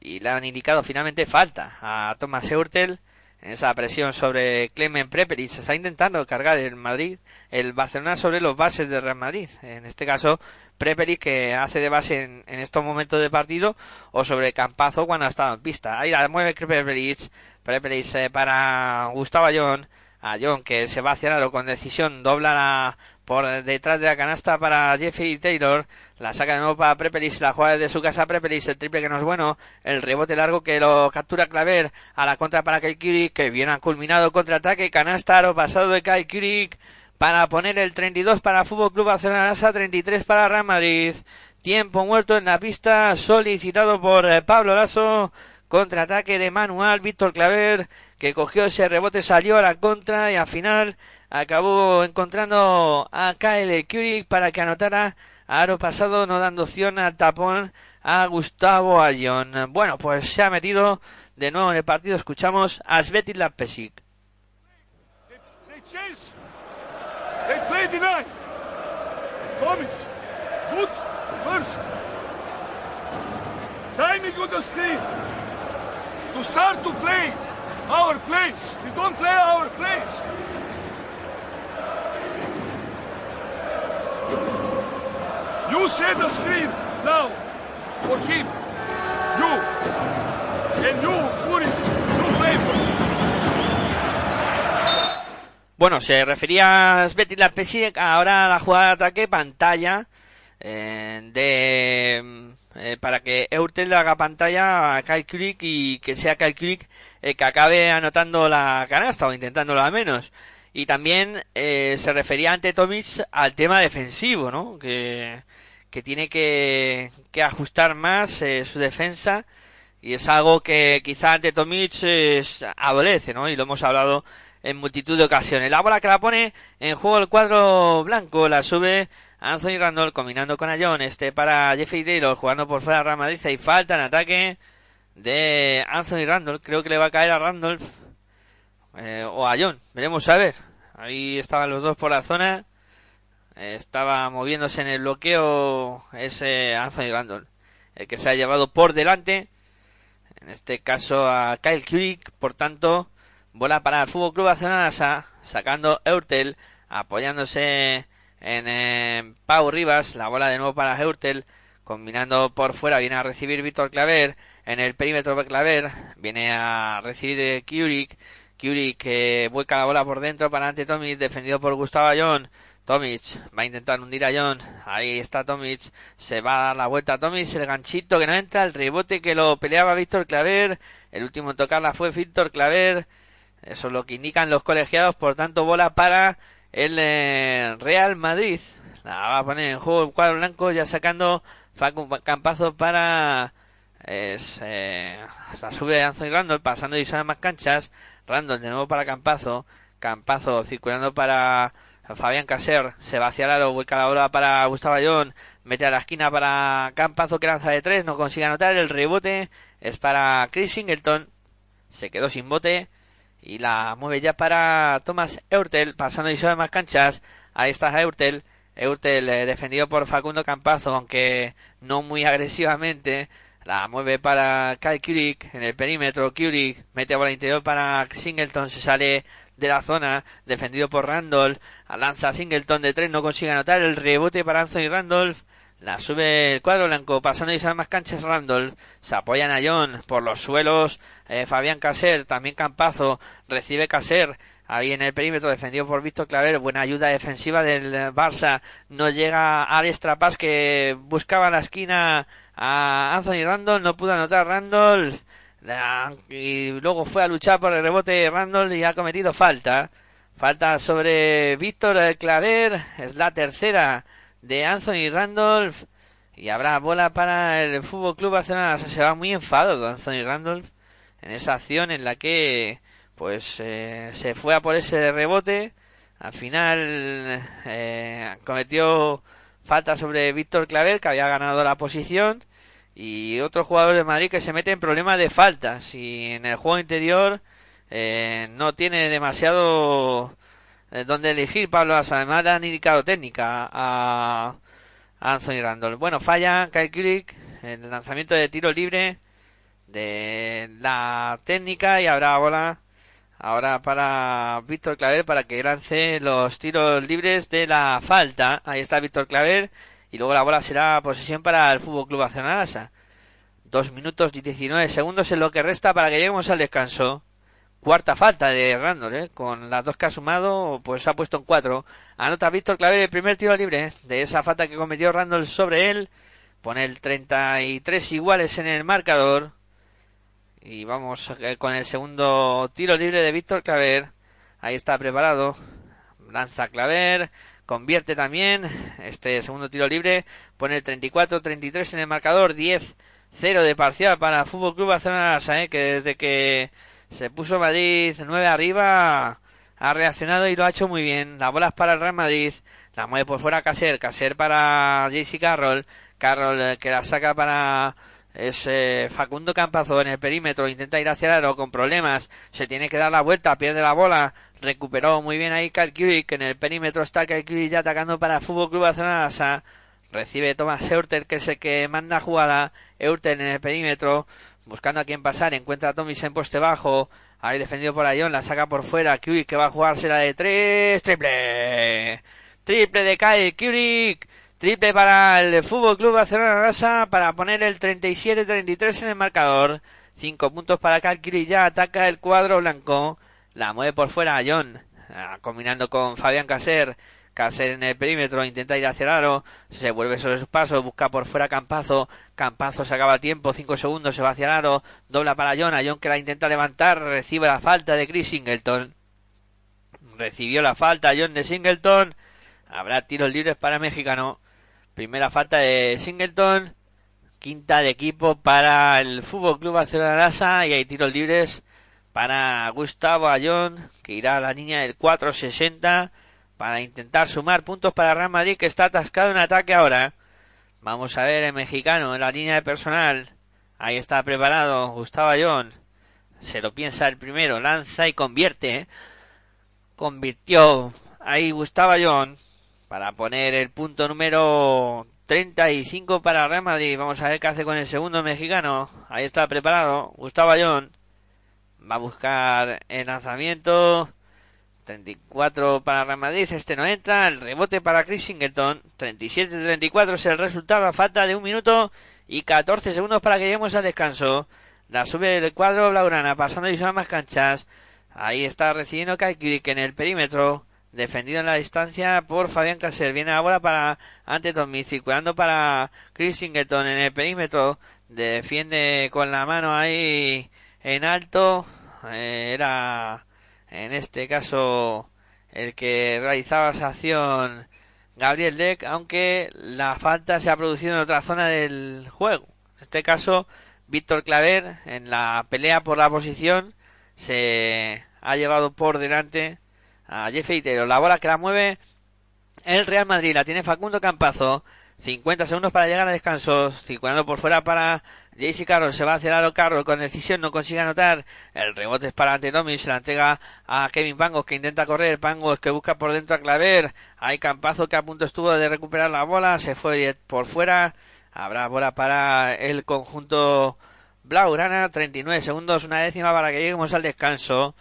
y le han indicado finalmente falta a Thomas Eurtel en esa presión sobre Clemen Prepelic. Se está intentando cargar el Madrid, el Barcelona sobre los bases de Real Madrid. En este caso, Prepelic que hace de base en, estos momentos de partido o sobre Campazo cuando ha estado en pista. Ahí la mueve Prepelic. Eh, para Gustavo Ayón. Ayón que se va hacia el con decisión, dobla la por detrás de la canasta para Jeffrey Taylor. La saca de nuevo para Prepelis. La juega de su casa Prepelis. El triple que no es bueno. El rebote largo que lo captura Claver. A la contra para Kai Kirik. Que viene ha culminado contraataque. Canasta lo pasado de Kai Kirik. Para poner el 32 para Fútbol Club Barcelona 33 para Real Madrid. Tiempo muerto en la pista. Solicitado por eh, Pablo Lasso. Contraataque de manual. Víctor Claver. Que cogió ese rebote. Salió a la contra. Y al final acabó encontrando a Kyle Curie para que anotara a aro pasado, no dando opción al tapón a Gustavo Ayón. Bueno, pues se ha metido de nuevo en el partido. Escuchamos a Svetlana Lapesic. Timing on the screen. To start to play our place. We don't play our place. You set the screen now for him. You. And you, Puric, you play for him. Bueno, se refería a Svetlana Pesic ahora a la jugada de ataque pantalla eh, de eh, para que Eurtel haga pantalla a Kyle Creek y que sea Kyle Creek el que acabe anotando la canasta o intentándolo al menos. Y también eh, se refería ante Tomic al tema defensivo, ¿no? Que, tiene que, ajustar más eh, su defensa y es algo que quizá ante Tomic adolece, ¿no? Y lo hemos hablado en multitud de ocasiones. La bola que la pone en juego el cuadro blanco, la sube Anthony Randolph combinando con Ayón, este para Jeffrey Taylor jugando por fuera de Real Madrid y falta en ataque de Anthony Randolph. Creo que le va a caer a Randolph eh, o a veremos a ver. Ahí estaban los dos por la zona. estaba moviéndose en el bloqueo ese Anthony Randall, el que se ha llevado por delante. En este caso a Kyle Kurik, por tanto, bola para el Fútbol Club Barcelona, sacando Eurtel, apoyándose en eh, Pau Rivas, la bola de nuevo para Eurtel, combinando por fuera, viene a recibir Víctor Claver, en el perímetro de Claver, viene a recibir Kurik, Curie que vuelca la bola por dentro para ante Tomic, defendido por Gustavo Ayón. Tomic va a intentar hundir a John. Ahí está Tomic. Se va a dar la vuelta a Tomic. El ganchito que no entra. El rebote que lo peleaba Víctor Claver. El último en tocarla fue Víctor Claver. Eso es lo que indican los colegiados. Por tanto, bola para el eh, Real Madrid. La va a poner en juego el cuadro blanco. Ya sacando Facu Campazo para. Eh, la sube Anthony Randall. Pasando y más canchas. Randall de nuevo para Campazo. Campazo circulando para Fabián Caser. Se va hacia el aro. Vuelca la bola para Gustavo Ayón. Mete a la esquina para Campazo que lanza de tres. No consigue anotar. El rebote es para Chris Singleton. Se quedó sin bote. Y la mueve ya para Thomas Eurtel, pasando y sobre más canchas. Ahí está Eurtel. Eurtel eh, defendido por Facundo Campazo, aunque no muy agresivamente. La mueve para Kyle Kurik en el perímetro. Kurik mete bola interior para Singleton. Se sale de la zona. Defendido por Randolph. Lanza Singleton de tres. No consigue anotar. El rebote para Anthony Randolph. La sube el cuadro blanco, pasando y más canchas Randall. Se apoyan a John por los suelos. Eh, Fabián Caser, también Campazo. Recibe Caser. Ahí en el perímetro, defendido por Víctor Claver. Buena ayuda defensiva del Barça. No llega Ares Trapas que buscaba la esquina a Anthony Randall. No pudo anotar Randall. Y luego fue a luchar por el rebote Randall y ha cometido falta. Falta sobre Víctor Claver. Es la tercera de Anthony Randolph y habrá bola para el Fútbol Club Barcelona. Se va muy enfadado Anthony Randolph en esa acción en la que pues eh, se fue a por ese rebote. Al final eh, cometió falta sobre Víctor Claver que había ganado la posición y otro jugador de Madrid que se mete en problemas de faltas y en el juego interior eh, no tiene demasiado donde elegir Pablo Además le han indicado técnica a, Anthony Randall. Bueno, falla Kyle en el lanzamiento de tiro libre de la técnica y habrá bola ahora para Víctor Claver para que lance los tiros libres de la falta. Ahí está Víctor Claver y luego la bola será posesión para el Fútbol Club Barcelona. Dos minutos y 19 segundos en lo que resta para que lleguemos al descanso. Cuarta falta de Randall, ¿eh? con las dos que ha sumado, pues ha puesto en cuatro. Anota Víctor Claver el primer tiro libre de esa falta que cometió Randall sobre él. Pone el 33 iguales en el marcador. Y vamos eh, con el segundo tiro libre de Víctor Claver. Ahí está preparado. Lanza Claver. Convierte también este segundo tiro libre. Pone el 34-33 en el marcador. 10-0 de parcial para Fútbol Club Barcelona, ¿eh? que desde que se puso Madrid 9 arriba, ha reaccionado y lo ha hecho muy bien. La bola es para el Real Madrid, la mueve por fuera Caser, Caser para JC Carroll, Carroll eh, que la saca para ese Facundo Campazo en el perímetro, intenta ir hacia el aro con problemas, se tiene que dar la vuelta, pierde la bola, recuperó muy bien ahí que en el perímetro está Kyle ya atacando para el Fútbol Club Barcelona, recibe Thomas Eurter que es el que manda jugada, Eurter en el perímetro, buscando a quién pasar, encuentra a Tomis en poste bajo, ahí defendido por Ayón, la saca por fuera, Kurik que va a jugársela de tres, triple, triple de Kyle Kurik, triple para el Fútbol Club Barcelona Rasa para poner el 37-33 en el marcador, cinco puntos para Kyle Kurik, ya ataca el cuadro blanco, la mueve por fuera Ayón, ah, combinando con Fabián Caser, Caser en el perímetro, intenta ir hacia el aro, se vuelve sobre sus pasos, busca por fuera Campazo, Campazo se acaba tiempo, 5 segundos, se va hacia el aro, dobla para John, John que la intenta levantar, recibe la falta de Chris Singleton. Recibió la falta John de Singleton, habrá tiros libres para Mexicano. Primera falta de Singleton, quinta de equipo para el Fútbol Club Barcelona Lasa y hay tiros libres para Gustavo Ayón que irá a la línea del 460 para intentar sumar puntos para Real Madrid que está atascado en ataque ahora. Vamos a ver el mexicano en la línea de personal. Ahí está preparado Gustavo Ayón. Se lo piensa el primero, lanza y convierte. Convirtió ahí Gustavo Ayón para poner el punto número 35 para Real Madrid. Vamos a ver qué hace con el segundo mexicano. Ahí está preparado Gustavo Ayón. Va a buscar el lanzamiento 34 para Real este no entra, el rebote para Chris Singleton, 37-34 es el resultado a falta de un minuto y 14 segundos para que lleguemos al descanso. La sube el cuadro Blaurana, pasando y son más canchas. Ahí está recibiendo Kaikirik en el perímetro, defendido en la distancia por Fabián Caser. Viene ahora para ante Tommy, circulando para Chris Singleton en el perímetro. Defiende con la mano ahí en alto. Eh, era en este caso el que realizaba esa acción Gabriel Deck, aunque la falta se ha producido en otra zona del juego. En este caso, Víctor Claver, en la pelea por la posición, se ha llevado por delante a Jeff Taylor. La bola que la mueve el Real Madrid, la tiene Facundo Campazo. 50 segundos para llegar a descanso. Circulando por fuera para JC Carroll. Se va hacia el Carroll con decisión. No consigue anotar. El rebote es para ante Tommy. Se la entrega a Kevin Pangos que intenta correr. Pangos que busca por dentro a Claver. Hay Campazo que a punto estuvo de recuperar la bola. Se fue por fuera. Habrá bola para el conjunto Blaugrana. 39 segundos. Una décima para que lleguemos al descanso.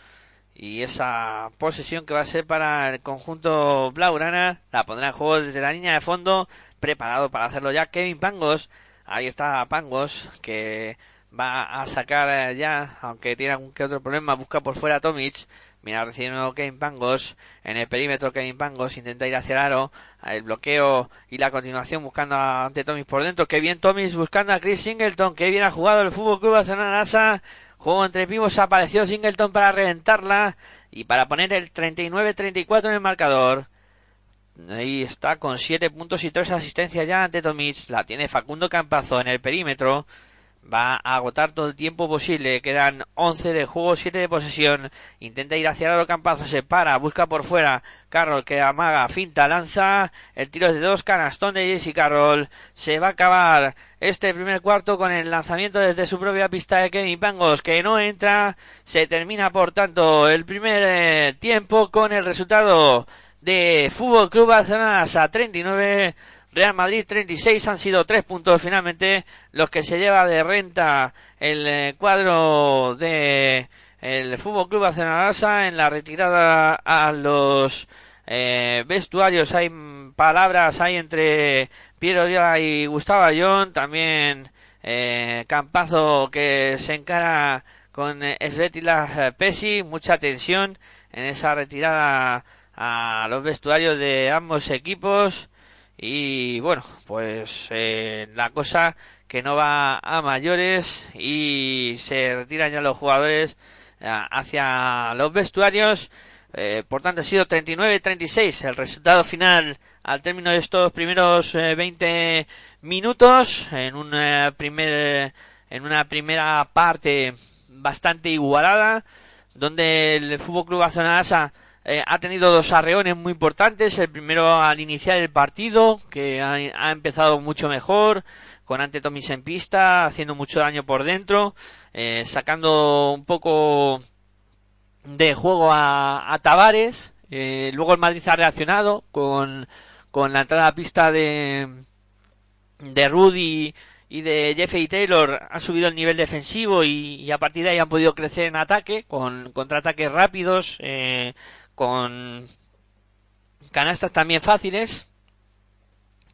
Y esa posesión que va a ser para el conjunto Blaugrana la pondrá en juego desde la línea de fondo preparado para hacerlo ya Kevin Pangos. Ahí está Pangos que va a sacar eh, ya, aunque tiene algún que otro problema, busca por fuera a Tomic. Mira, recibiendo Kevin Pangos en el perímetro. Kevin Pangos intenta ir hacia el aro. El bloqueo y la continuación buscando ante Tomic por dentro. Qué bien Tomic buscando a Chris Singleton. Qué bien ha jugado el Fútbol Club Barcelona NASA. Juego entre pibos. Apareció Singleton para reventarla y para poner el 39-34 en el marcador. Ahí está con 7 puntos y 3 asistencias ya ante Tomic. La tiene Facundo Campazo en el perímetro. Va a agotar todo el tiempo posible. Quedan 11 de juego, 7 de posesión. Intenta ir hacia el Campazo. Se para, busca por fuera. Carroll que amaga, finta, lanza. El tiro es de dos canastón de Jesse Carroll. Se va a acabar este primer cuarto con el lanzamiento desde su propia pista de Kevin Pangos que no entra. Se termina por tanto el primer eh, tiempo con el resultado de Fútbol Club Barcelona a 39, Real Madrid 36 han sido tres puntos finalmente los que se lleva de renta el eh, cuadro de el Fútbol Club Barcelona en la retirada a los eh, vestuarios hay palabras hay entre Piero y Gustavo Ayón. También eh, Campazo que se encara con Svetila Pesi. Mucha tensión en esa retirada a los vestuarios de ambos equipos. Y bueno pues eh, la cosa que no va a mayores y se retiran ya los jugadores eh, hacia los vestuarios. Eh, por tanto ha sido 39-36 el resultado final al término de estos primeros 20 minutos. En una primer en una primera parte bastante igualada donde el Fútbol Club Barcelona eh, ha tenido dos arreones muy importantes. El primero al iniciar el partido, que ha, empezado mucho mejor, con Ante Tomis en pista, haciendo mucho daño por dentro, eh, sacando un poco de juego a, a Tavares. Eh, luego el Madrid ha reaccionado con, con la entrada a pista de, de Rudy y de Jeffrey Taylor ha subido el nivel defensivo y, a partir de ahí han podido crecer en ataque con contraataques rápidos eh, con canastas también fáciles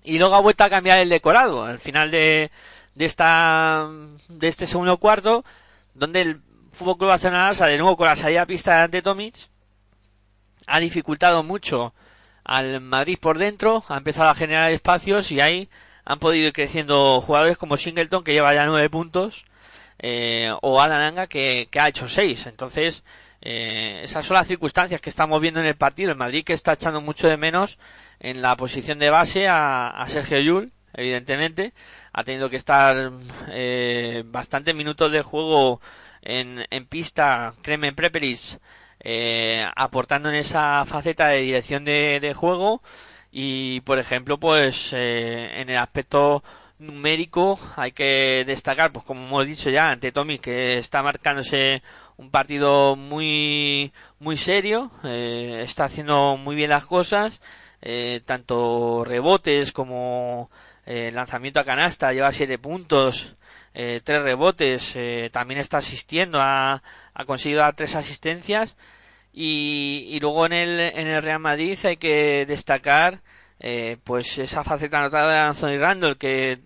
y luego ha vuelto a cambiar el decorado. Al final de, de esta de este segundo cuarto donde el Fútbol Club Barcelona de nuevo con la salida pista de Tomic ha dificultado mucho al Madrid por dentro ha empezado a generar espacios y ahí han podido ir creciendo jugadores como Singleton que lleva ya nueve puntos eh, o Alananga que, que ha hecho seis. Entonces eh, esas son las circunstancias que estamos viendo en el partido. El Madrid que está echando mucho de menos en la posición de base a, Sergio Yul, evidentemente. Ha tenido que estar eh, bastantes minutos de juego en, en pista, Kremen Preperis, eh, aportando en esa faceta de dirección de, de juego. Y, por ejemplo, pues eh, en el aspecto numérico hay que destacar, pues como hemos dicho ya, ante Tommy, que está marcándose un partido muy muy serio eh, está haciendo muy bien las cosas eh, tanto rebotes como eh, lanzamiento a canasta lleva siete puntos tres rebotes también está asistiendo ha, conseguido dar tres asistencias. Y, y, luego en el en el Real Madrid hay que destacar pues esa faceta anotada de Anthony Randall que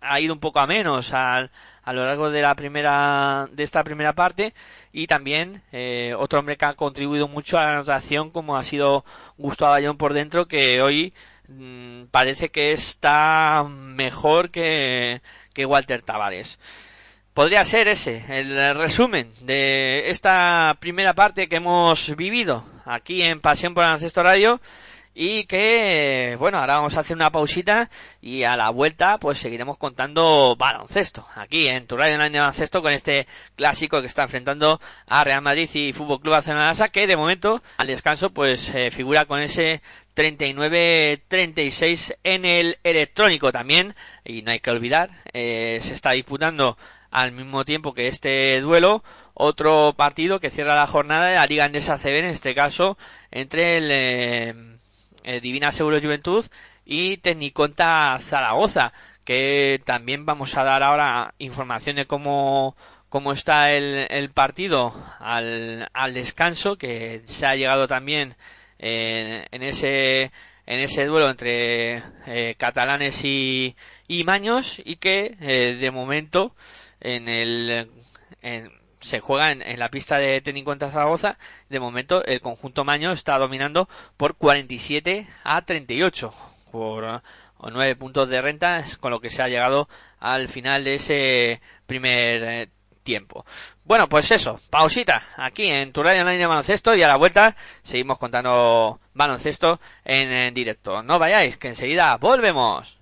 ha ido un poco a menos al a lo largo de la primera de esta primera parte. Y también eh, otro hombre que ha contribuido mucho a la anotación como ha sido Gustavo Ayón por dentro que hoy mm, parece que está mejor que, que Walter Tavares. Podría ser ese el resumen de esta primera parte que hemos vivido aquí en Pasión por el Ancesto Radio y que, bueno, ahora vamos a hacer una pausita y a la vuelta pues seguiremos contando baloncesto aquí en tu radio online de baloncesto con este clásico que está enfrentando a Real Madrid y Fútbol Club Barcelona que de momento al descanso pues eh, figura con ese 39-36 en el electrónico también. Y no hay que olvidar eh, se está disputando al mismo tiempo que este duelo otro partido que cierra la jornada de la Liga Andesa CB en este caso entre el eh, eh, Divina Seguro Juventud y Tecniconta Zaragoza, que también vamos a dar ahora información de cómo, cómo está el, el partido al, al, descanso, que se ha llegado también en, en ese en ese duelo entre eh, catalanes y, y, maños y que eh, de momento en el se juega en, en la pista de tenis contra Zaragoza. De momento, el conjunto Maño está dominando por 47 a 38, por 9 puntos de renta, con lo que se ha llegado al final de ese primer eh, tiempo. Bueno, pues eso, pausita aquí en tu radio online de baloncesto y a la vuelta seguimos contando baloncesto en, en directo. No vayáis, que enseguida volvemos.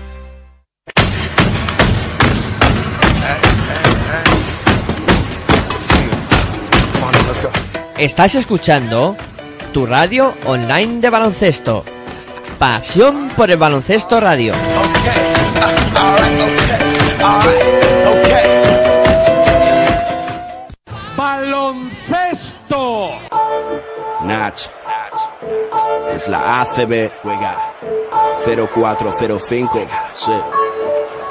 Estás escuchando tu radio online de baloncesto. Pasión por el baloncesto radio. ¡Baloncesto! Nach. Es la ACB. Juega. 0405. Sí.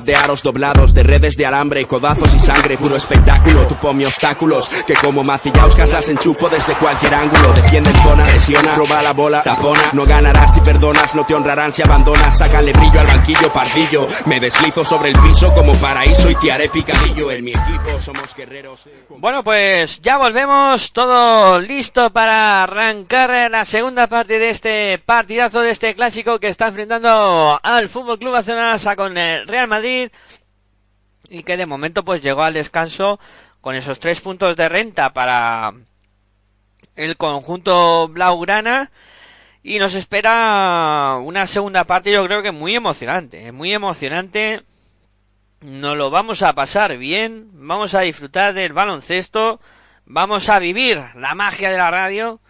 de aros doblados, de redes de alambre, codazos y sangre, puro espectáculo. Tú ponme obstáculos, que como macillauscas las enchufo desde cualquier ángulo. Defiende en zona, lesiona, roba la bola, tapona. No ganarás si perdonas, no te honrarán si abandonas. Sácale brillo al banquillo, pardillo. Me deslizo sobre el piso como paraíso y te haré picadillo. En mi equipo somos guerreros. Bueno, pues ya volvemos, todo listo para arrancar la segunda parte de este partidazo, de este clásico que está enfrentando al Fútbol Club Barcelona con el Real Madrid y que de momento pues llegó al descanso con esos tres puntos de renta para el conjunto blaugrana. Y nos espera una segunda parte yo creo que muy emocionante, muy emocionante. Nos lo vamos a pasar bien, vamos a disfrutar del baloncesto, vamos a vivir la magia de la radio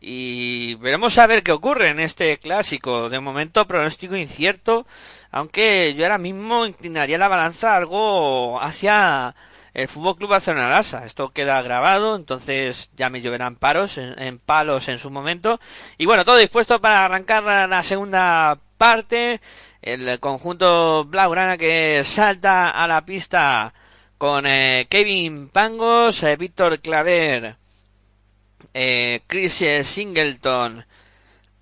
y veremos a ver qué ocurre en este clásico. De momento pronóstico incierto, aunque yo ahora mismo inclinaría la balanza algo hacia el Fútbol Club Barcelona Lasa. Esto queda grabado, entonces ya me lloverán paros en, palos en su momento. Y bueno, todo dispuesto para arrancar la, la segunda parte. El conjunto blaugrana que salta a la pista con eh, Kevin Pangos, eh, Víctor Claver, eh, Chris Singleton,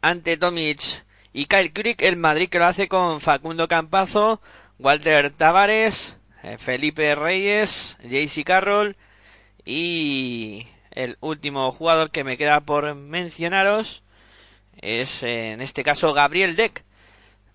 Ante Tomic y Kyle Crick, el Madrid que lo hace con Facundo Campazo, Walter Tavares, eh, Felipe Reyes, JC Carroll y el último jugador que me queda por mencionaros es eh, en este caso Gabriel Deck.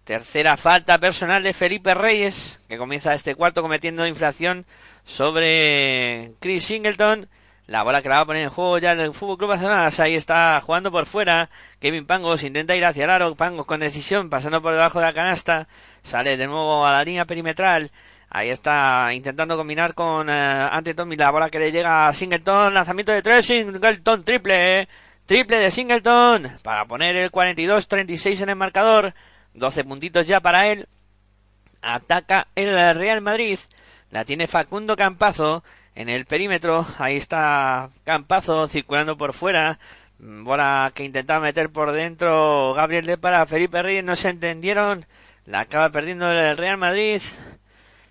Tercera falta personal de Felipe Reyes, que comienza este cuarto cometiendo infracción sobre Chris Singleton. La bola que la va a poner en juego ya el Fútbol Club Barcelona. Ahí está jugando por fuera. Kevin Pangos intenta ir hacia el aro. Pangos con decisión, pasando por debajo de la canasta. Sale de nuevo a la línea perimetral. Ahí está intentando combinar con eh, Ante Tommy. La bola que le llega a Singleton. Lanzamiento de tres. Singleton triple. Triple de Singleton. Para poner el 42-36 en el marcador. 12 puntitos ya para él. Ataca el Real Madrid. La tiene Facundo Campazo en el perímetro. Ahí está Campazo circulando por fuera. Bola que intentaba meter por dentro Gabriel de para Felipe Reyes. No se entendieron. La acaba perdiendo el Real Madrid.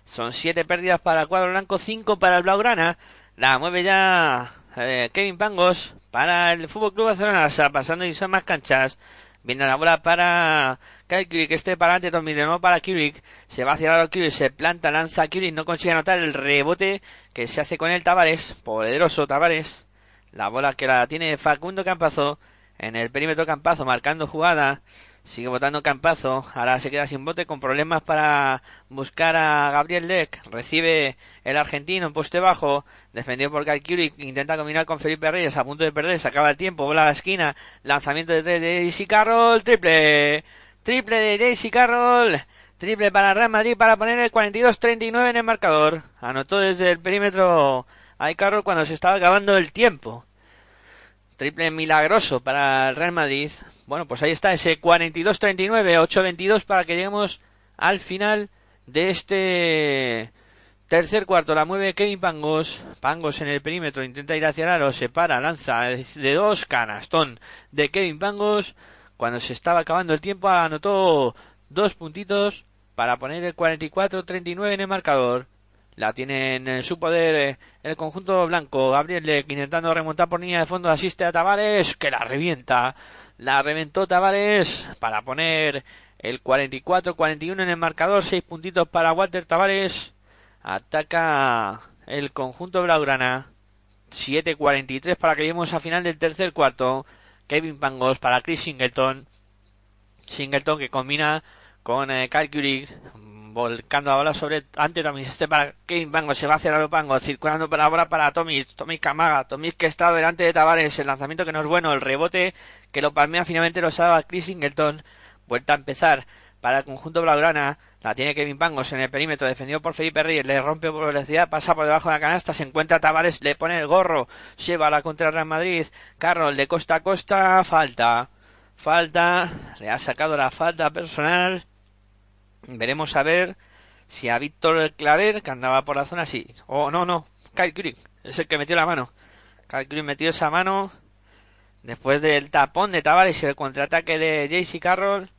Son siete pérdidas para el cuadro blanco, cinco para el Blaugrana. La mueve ya eh, Kevin Pangos para el Fútbol Club Barcelona. Pasando y son más canchas. Viene la bola para Kyle Kulik, este para adelante, Tommy, de nuevo para Kulik. Se va hacia el Kulik, se planta, lanza Kulik, no consigue anotar el rebote que se hace con el Tavares, poderoso Tavares. La bola que la tiene Facundo Campazo en el perímetro Campazo, marcando jugada. Sigue votando Campazo. Ahora se queda sin bote con problemas para buscar a Gabriel Leck. Recibe el argentino en poste bajo. Defendido por Kulik. Intenta combinar con Felipe Reyes. A punto de perder. Se acaba el tiempo. Bola a la esquina. Lanzamiento de tres de JC Carroll. Triple. Triple de JC Carroll. Triple para Real Madrid para poner el 42-39 en el marcador. Anotó desde el perímetro a Carroll cuando se estaba acabando el tiempo. Triple milagroso para el Real Madrid. Bueno, pues ahí está ese 42-39, 8-22 para que lleguemos al final de este tercer cuarto. La mueve Kevin Pangos. Pangos en el perímetro, intenta ir hacia el aro, se para, lanza de dos canastón de Kevin Pangos. Cuando se estaba acabando el tiempo, anotó dos puntitos para poner el 44-39 en el marcador. La tiene en su poder eh, el conjunto blanco. Gabriel intentando remontar por línea de fondo. Asiste a Tavares, que la revienta. La reventó Tavares para poner el 44-41 en el marcador. Seis puntitos para Walter Tavares. Ataca el conjunto blaugrana. 7-43 para que lleguemos a final del tercer cuarto. Kevin Pangos para Chris Singleton. Singleton que combina con eh, Kyle Kulik, volcando la bola sobre ante Tommy este para Kevin Pangos se va hacia el Pango circulando para ahora para Tommy Tommy Camaga. Tommy que está delante de Tavares el lanzamiento que no es bueno el rebote que lo palmea finalmente lo salva Chris Singleton. Vuelta a empezar para el conjunto blaugrana la tiene Kevin Pangos en el perímetro defendido por Felipe Reyes le rompe por velocidad pasa por debajo de la canasta se encuentra Tavares le pone el gorro lleva la contra Real Madrid Carroll de costa a costa falta falta le ha sacado la falta personal Veremos a ver si a Víctor Claver, que andaba por la zona, sí. O no, no. Kyle Creek es el que metió la mano. Kyle Creek metió esa mano después del tapón de Tavares y el contraataque de JC Carroll.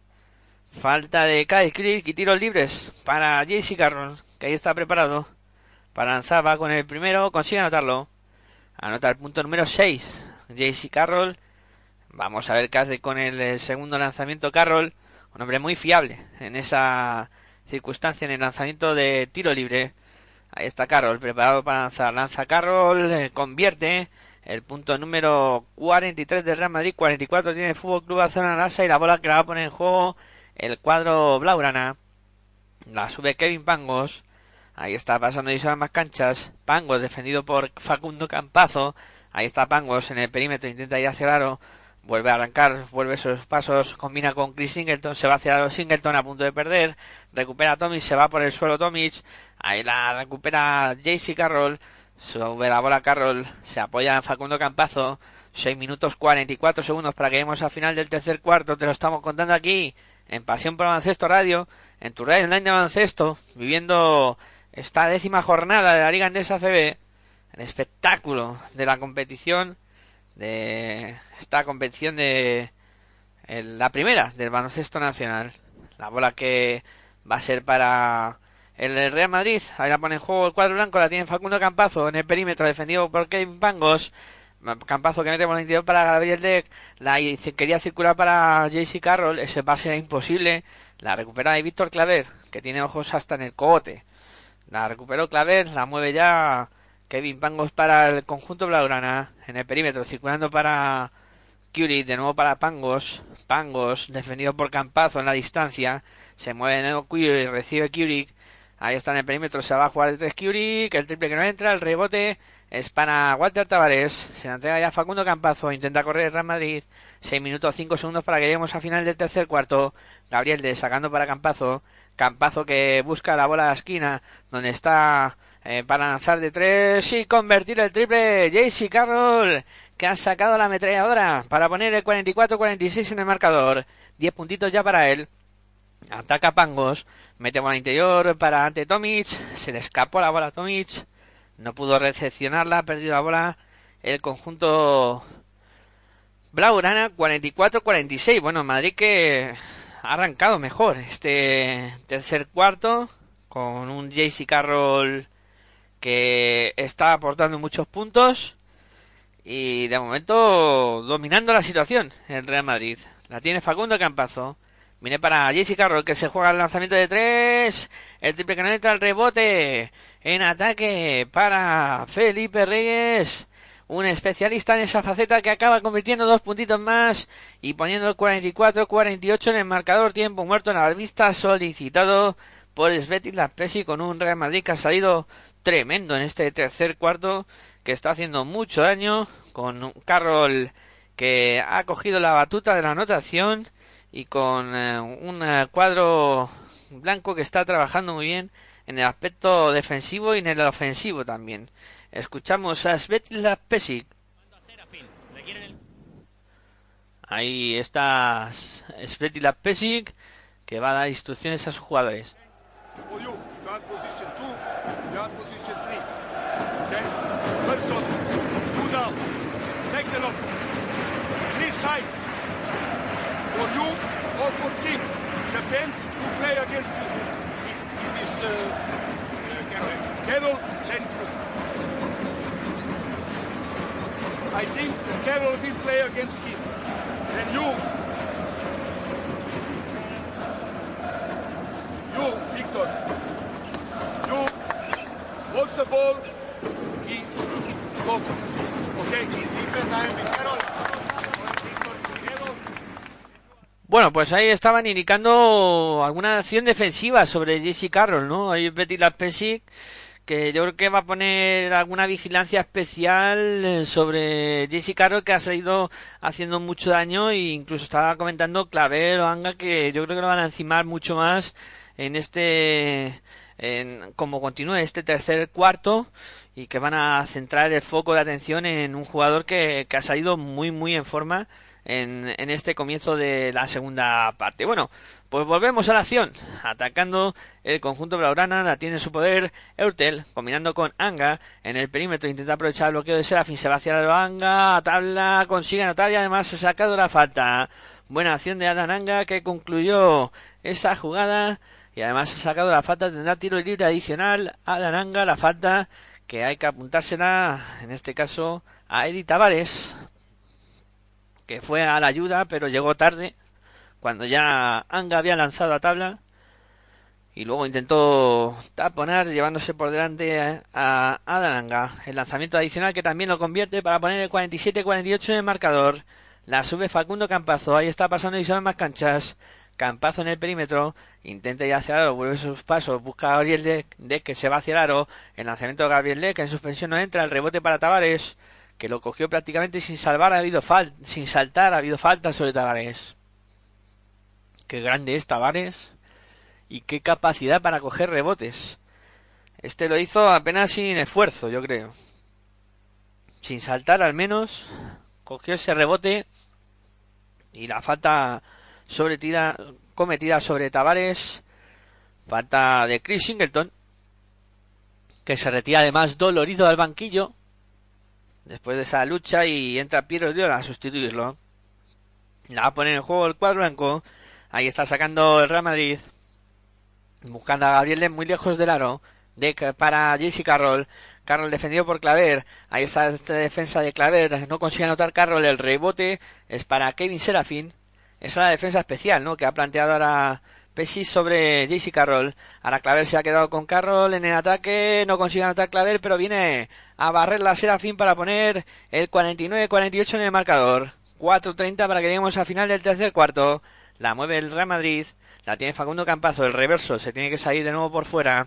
Falta de Kyle Creek y tiros libres para JC Carroll, que ahí está preparado para lanzar. Con el primero, consigue anotarlo. Anota el punto número 6. JC Carroll. Vamos a ver qué hace con el segundo lanzamiento Carroll un hombre muy fiable en esa circunstancia en el lanzamiento de tiro libre. Ahí está Carroll, preparado para lanzar. Lanza Carroll, eh, convierte el punto número 43 del Real Madrid. 44 tiene el Fútbol Club Barcelona Lasa y la bola que la va a poner en juego el cuadro Blaugrana. La sube Kevin Pangos. Ahí está pasando y más canchas. Pangos defendido por Facundo Campazo. Ahí está Pangos en el perímetro, intenta ir hacia el aro vuelve a arrancar, vuelve esos pasos, combina con Chris Singleton, se va hacia los Singleton a punto de perder, recupera a se va por el suelo Tomic, ahí la recupera JC Carroll, sube la bola Carroll, se apoya en Facundo Campazo, 6 minutos 44 segundos para que lleguemos al final del tercer cuarto. Te lo estamos contando aquí en Pasión por Baloncesto Radio, en tu radio online de viviendo esta décima jornada de la Liga Andesa CB, el espectáculo de la competición, de esta competición de la primera del baloncesto nacional. La bola que va a ser para el Real Madrid. Ahí la pone en juego el cuadro blanco, la tiene Facundo Campazo en el perímetro, defendido por Kevin Pangos. Campazo que mete por el interior para Gabriel Deck. La quería circular para JC Carroll. Ese pase era imposible. La recupera de Víctor Claver, que tiene ojos hasta en el cogote. La recuperó Claver, la mueve ya Kevin Pangos para el conjunto Blaugrana en el perímetro, circulando para Curie, de nuevo para Pangos. Pangos, defendido por Campazo en la distancia. Se mueve de nuevo Curie, recibe Curie. Ahí está en el perímetro, se va a jugar de tres Curie, que el triple que no entra, el rebote es para Walter Tavares. Se la entrega ya Facundo Campazo. Intenta correr el Real Madrid. 6 minutos 5 segundos para que lleguemos al final del tercer cuarto. Gabriel de sacando para Campazo. Campazo que busca la bola a la esquina. Donde está eh, para lanzar de tres y convertir el triple. JC Carroll que ha sacado la ametralladora para poner el 44-46 en el marcador. 10 puntitos ya para él. Ataca Pangos. Mete bola interior para ante Tomic. Se le escapó la bola a Tomic no pudo recepcionarla, ha perdido la bola el conjunto Blaugrana 44-46. Bueno, Madrid que ha arrancado mejor este tercer cuarto con un JC Carroll que está aportando muchos puntos y de momento dominando la situación el Real Madrid. La tiene Facundo Campazo. Viene para JC Carroll que se juega el lanzamiento de tres. El triple entra al rebote en ataque para Felipe Reyes. Un especialista en esa faceta que acaba convirtiendo dos puntitos más y poniendo el 44-48 en el marcador tiempo muerto en la vista solicitado por Svetis Laspesi con un Real Madrid que ha salido tremendo en este tercer cuarto que está haciendo mucho daño con Carroll que ha cogido la batuta de la anotación y con eh, un eh, cuadro blanco que está trabajando muy bien en el aspecto defensivo y en el ofensivo también. Escuchamos a Svetla Pesic. Ahí está Svetla Pesic que va a dar instrucciones a sus jugadores. For you or for team, depends who play against you. It is uh, Carol and I think Carol will play against him. Then you, you, Victor, you watch the ball, he focus. Okay? Bueno, pues ahí estaban indicando alguna acción defensiva sobre Jesse Carroll, ¿no? Ahí Betty Laspesic que yo creo que va a poner alguna vigilancia especial eh, sobre Jesse Carroll que ha seguido haciendo mucho daño e incluso estaba comentando Claver o Anga que yo creo que lo van a encimar mucho más en este en como continúe este tercer cuarto y que van a centrar el foco de atención en un jugador que, ha salido muy muy en forma en, en este comienzo de la segunda parte. Bueno, pues volvemos a la acción. Atacando el conjunto blaugrana, la tiene en su poder Eurtel, combinando con Anga en el perímetro. Intenta aprovechar el bloqueo de Serafín. Se va hacia la Anga, tabla, consigue anotar y además se ha sacado la falta. Buena acción de Adan Anga que concluyó esa jugada y además ha sacado la falta. Tendrá tiro libre adicional. Adan Anga, la falta que hay que apuntársela, en este caso, a Edith Tavares que fue a la ayuda, pero llegó tarde, cuando ya Anga había lanzado a tabla, y luego intentó taponar llevándose por delante a Adananga. El lanzamiento adicional que también lo convierte para poner el 47-48 en el marcador. La sube Facundo Campazo. Ahí está pasando y son más canchas. Campazo en el perímetro. Intenta ir hacia el aro. Vuelve sus pasos. Busca a Gabriel de, que se va hacia el aro. El lanzamiento de Gabriel de que en suspensión no entra. El rebote para Tavares que lo cogió prácticamente sin salvar, ha habido fal sin saltar, ha habido falta sobre Tavares. Qué grande es Tavares y qué capacidad para coger rebotes. Este lo hizo apenas sin esfuerzo, yo creo. Sin saltar al menos, cogió ese rebote y la falta sobretida, cometida sobre Tavares, falta de Chris Singleton, que se retira además dolorido al banquillo después de esa lucha y entra Piero Diola a sustituirlo. La va a poner en juego el cuadro blanco. Ahí está sacando el Real Madrid. Buscando a Gabriel muy lejos del aro. De, para Jesse Carroll. Carroll defendido por Claver. Ahí está esta defensa de Claver. No consigue anotar Carroll. El rebote es para Kevin Serafín. Es la defensa especial, ¿no? Que ha planteado ahora Pesci sobre JC Carroll. Ahora Claver se ha quedado con Carroll en el ataque. No consigue anotar Claver, pero viene a barrer la Serafín para poner el 49-48 en el marcador. 4.30 para que lleguemos al final del tercer cuarto. La mueve el Real Madrid. La tiene Facundo Campazo. El reverso se tiene que salir de nuevo por fuera.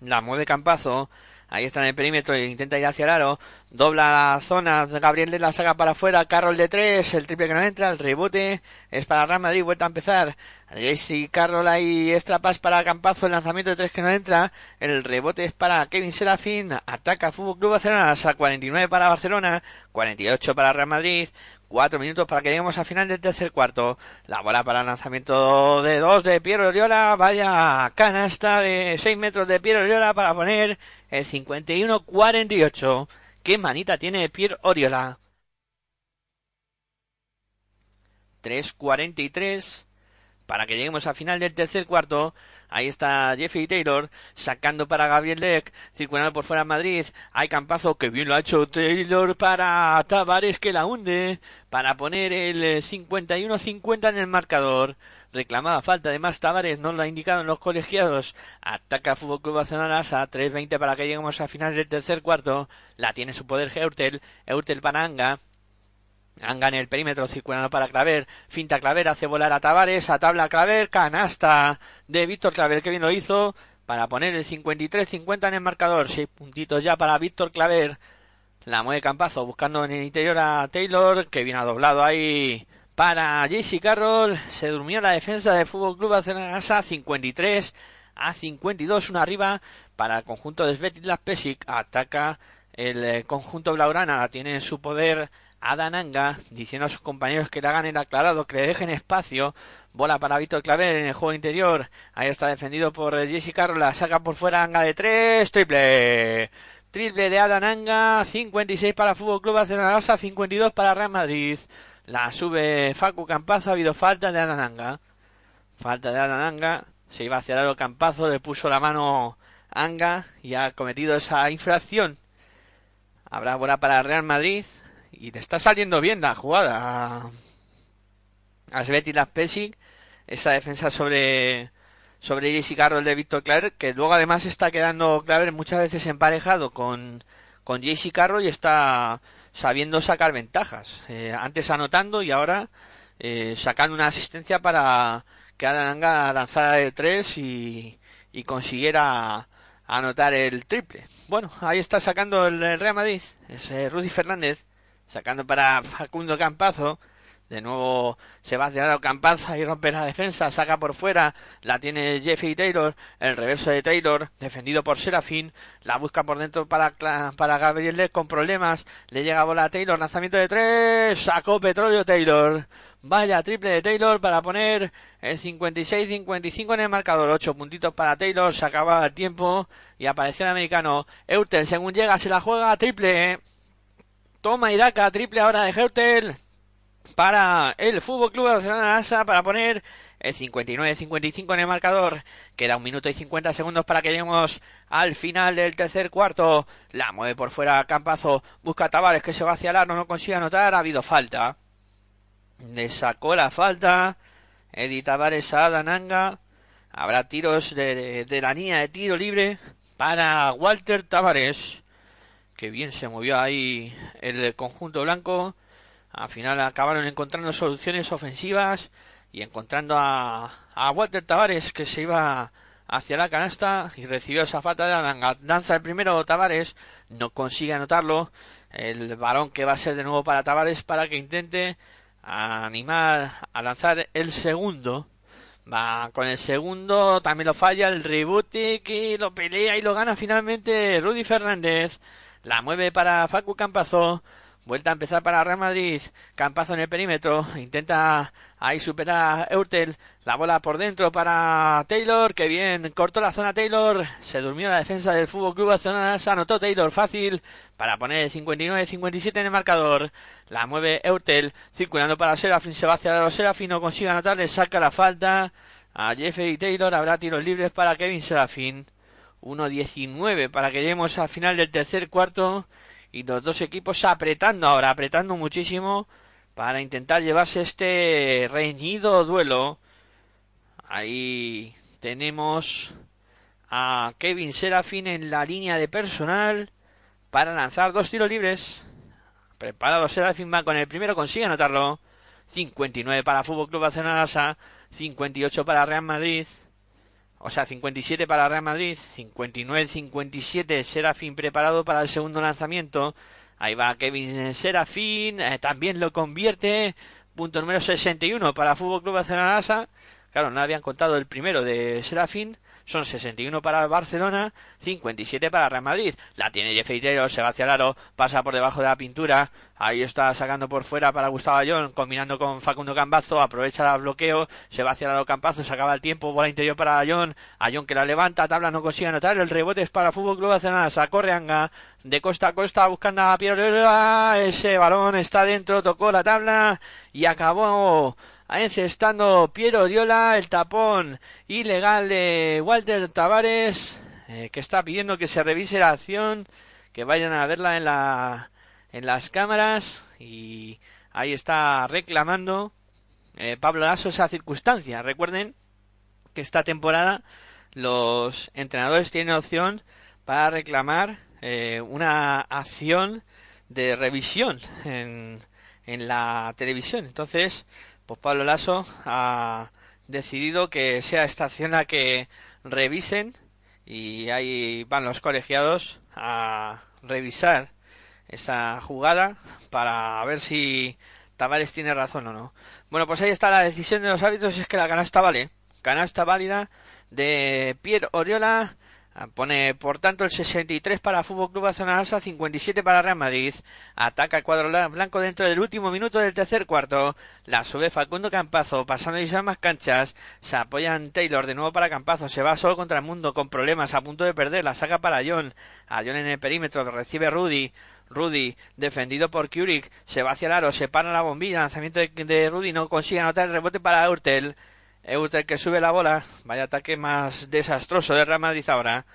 La mueve Campazo. Ahí está en el perímetro intenta ir hacia el aro. Dobla la zona. Gabriel la saca para afuera. Carroll de tres. El triple que no entra. El rebote es para Real Madrid. Vuelta a empezar. Jesse Carroll ahí extra para Campazo. El lanzamiento de tres que no entra. El rebote es para Kevin Serafín. Ataca Fútbol Club Barcelona. A 49 para Barcelona. 48 para Real Madrid. Cuatro minutos para que lleguemos al final del tercer cuarto. La bola para el lanzamiento de dos de Piero Oriola. Vaya canasta de seis metros de Piero Oriola para poner el 51-48. Qué manita tiene Piero Oriola. 3.43 para que lleguemos al final del tercer cuarto. Ahí está Jeffrey Taylor sacando para Gabriel Leck, circulando por fuera Madrid. Hay campazo que bien lo ha hecho Taylor para Tavares que la hunde para poner el 51-50 en el marcador. Reclamaba falta, además Tavares no lo ha indicado en los colegiados. Ataca Fútbol Club Barcelona a 3.20 para que lleguemos al final del tercer cuarto. La tiene su poder Eurtel, Eurtel para Anga. Anga en el perímetro circulando para Claver, finta Claver, hace volar a Tavares, a tabla Claver, canasta de Víctor Claver, que bien lo hizo, para poner el 53-50 en el marcador, seis puntitos ya para Víctor Claver, la mueve Campazo buscando en el interior a Taylor, que viene doblado ahí para JC Carroll, se durmió la defensa del Fútbol Club Barcelona 53 a 52, una arriba para el conjunto de Svetislav Pesic, ataca el eh, conjunto Blaugrana, tiene en su poder Adananga diciendo a sus compañeros que le hagan el aclarado, que le dejen espacio. Bola para Víctor Claver en el juego interior. Ahí está defendido por Jesse Carroll. Saca por fuera Anga de tres. Triple. Triple de Adananga. 56 para Fútbol Club Barcelona. 52 para Real Madrid. La sube Facu Campazo. Ha habido falta de Adananga. Falta de Adananga. Se iba hacia el Campazo. Le puso la mano Anga y ha cometido esa infracción. Habrá bola para Real Madrid y le está saliendo bien la jugada a, Sveti Pesic, esa defensa sobre sobre Jesse Carroll de Víctor Claver, que luego además está quedando Claver muchas veces emparejado con, con Jesse Carroll y está sabiendo sacar ventajas. Eh, antes anotando y ahora eh, sacando una asistencia para que Adananga lanzara de tres y, y consiguiera anotar el triple. Bueno, ahí está sacando el Real Madrid, es Rudy Fernández sacando para Facundo Campazo. De nuevo se va el Campazo y rompe la defensa, saca por fuera, la tiene Jeffrey Taylor, el reverso de Taylor, defendido por Serafín, la busca por dentro para, para Gabriel Leck con problemas, le llega bola a Taylor, lanzamiento de tres, sacó petróleo Taylor, vaya triple de Taylor para poner el 56-55 en el marcador, ocho puntitos para Taylor, se acaba el tiempo y apareció el americano, Eurtel según llega se la juega, triple, Toma y daca, triple ahora de Hertel para el Fútbol Club Barcelona Asa para poner el 59-55 en el marcador. Queda un minuto y 50 segundos para que lleguemos al final del tercer cuarto. La mueve por fuera Campazo. Busca a Tavares que se va hacia el arno. No consigue anotar. Ha habido falta. Le sacó la falta. Eddie Tavares a Dananga. Habrá tiros de, de la línea de tiro libre para Walter Tavares que bien se movió ahí el conjunto blanco. Al final acabaron encontrando soluciones ofensivas y encontrando a, a Walter Tavares que se iba hacia la canasta y recibió esa falta de la danza el primero Tavares no consigue anotarlo. El balón que va a ser de nuevo para Tavares para que intente animar a lanzar el segundo. Va con el segundo también lo falla el rebote que lo pelea y lo gana finalmente Rudy Fernández la mueve para Facu Campazo. Vuelta a empezar para Real Madrid. Campazo en el perímetro. Intenta ahí superar a Eurtel. La bola por dentro para Taylor. Que bien cortó la zona Taylor. Se durmió la defensa del Fútbol Club Barcelona. Se anotó Taylor fácil para poner 59-57 en el marcador. La mueve Eurtel. Circulando para Serafín. Se va hacia los Serafín. No consigue anotar. Le saca la falta a Jeffrey Taylor. Habrá tiros libres para Kevin Serafín. 1-19 para que lleguemos al final del tercer cuarto y los dos equipos apretando ahora, apretando muchísimo para intentar llevarse este reñido duelo. Ahí tenemos a Kevin Serafín en la línea de personal para lanzar dos tiros libres. Preparado Serafín va con el primero, consigue anotarlo. 59 para Fútbol Club Barcelona, 58 para Real Madrid. O sea, 57 para Real Madrid, 59-57 Serafín preparado para el segundo lanzamiento. Ahí va Kevin Serafín, eh, también lo convierte. Punto número 61 para Fútbol Club Barcelona. Claro, no habían contado el primero de Serafín. Son 61 para el Barcelona, 57 para Real Madrid. La tiene Jeffrey Taylor, se va hacia el aro, pasa por debajo de la pintura. Ahí está sacando por fuera para Gustavo Ayón, combinando con Facundo Cambazo, aprovecha el bloqueo, se va hacia el aro Campazo, se acaba el tiempo, bola interior para Ayón, Ayón que la levanta, tabla no consigue anotar, el rebote es para Fútbol Club Barcelona, corre Anga de costa a costa buscando a Piero ese balón está dentro, tocó la tabla y acabó encestando Piero Oriola, el tapón ilegal de Walter Tavares, eh, que está pidiendo que se revise la acción, que vayan a verla en la en las cámaras y ahí está reclamando eh, Pablo Lasso esa circunstancia. Recuerden que esta temporada los entrenadores tienen opción para reclamar eh, una acción de revisión en, en la televisión. Entonces, pues Pablo Lasso ha decidido que sea esta acción la que revisen y ahí van los colegiados a revisar esa jugada para ver si Tavares tiene razón o no. Bueno, pues ahí está la decisión de los árbitros, es que la canasta vale. Canasta válida de Pierre Oriola pone, por tanto, el 63 para Fútbol Club Barcelona, 57 para Real Madrid. Ataca el cuadro blanco dentro del último minuto del tercer cuarto. La sube Facundo Campazo, pasando y más canchas. Se apoyan Taylor de nuevo para Campazo. Se va solo contra el mundo con problemas, a punto de perder. La saca para John. A John en el perímetro, recibe Rudy. Rudy, defendido por Kurik, se va hacia el aro, se para la bombilla, lanzamiento de, Rudy, no consigue anotar el rebote para Urtel. Eutel que sube la bola. Vaya ataque más desastroso de Real ahora.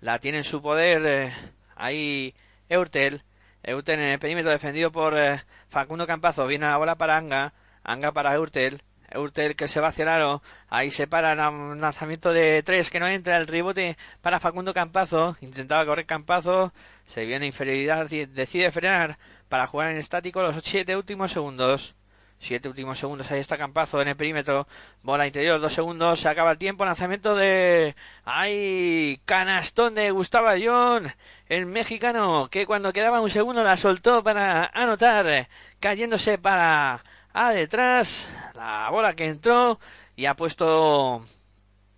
La tiene en su poder eh, ahí Eurtel. Eurtel en el perímetro defendido por eh, Facundo Campazo. Viene la bola para Anga. Anga para Eurtel. Eurtel que se va hacia el aro. Ahí se para el lanzamiento de tres que no entra. El rebote para Facundo Campazo. Intentaba correr Campazo. Se viene inferioridad. Decide frenar para jugar en estático los siete últimos segundos. Siete últimos segundos, ahí está Campazo en el perímetro. Bola interior, dos segundos, se acaba el tiempo. Lanzamiento de. ¡Ay! Canastón de Gustavo Ayón, el mexicano, que cuando quedaba un segundo la soltó para anotar, cayéndose para a detrás. La bola que entró y ha puesto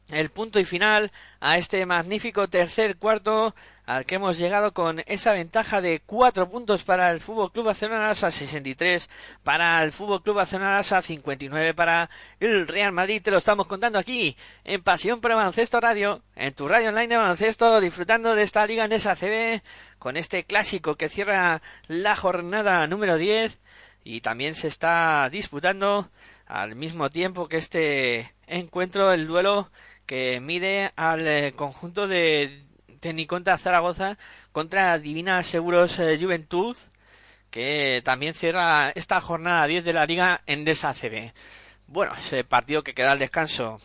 el punto y final a este magnífico tercer cuarto al que hemos llegado con esa ventaja de cuatro puntos para el Fútbol Club Barcelona a 63 para el Fútbol Club Barcelona a 59 para el Real Madrid. Te lo estamos contando aquí en Pasión por Baloncesto Radio en tu radio online de baloncesto disfrutando de esta liga en esa CB con este clásico que cierra la jornada número 10 y también se está disputando al mismo tiempo que este encuentro el duelo que mide al eh, conjunto de Teniconta Zaragoza contra Divina Seguros eh, Juventud, que también cierra esta jornada 10 de la Liga en CB. Bueno, ese partido que queda al descanso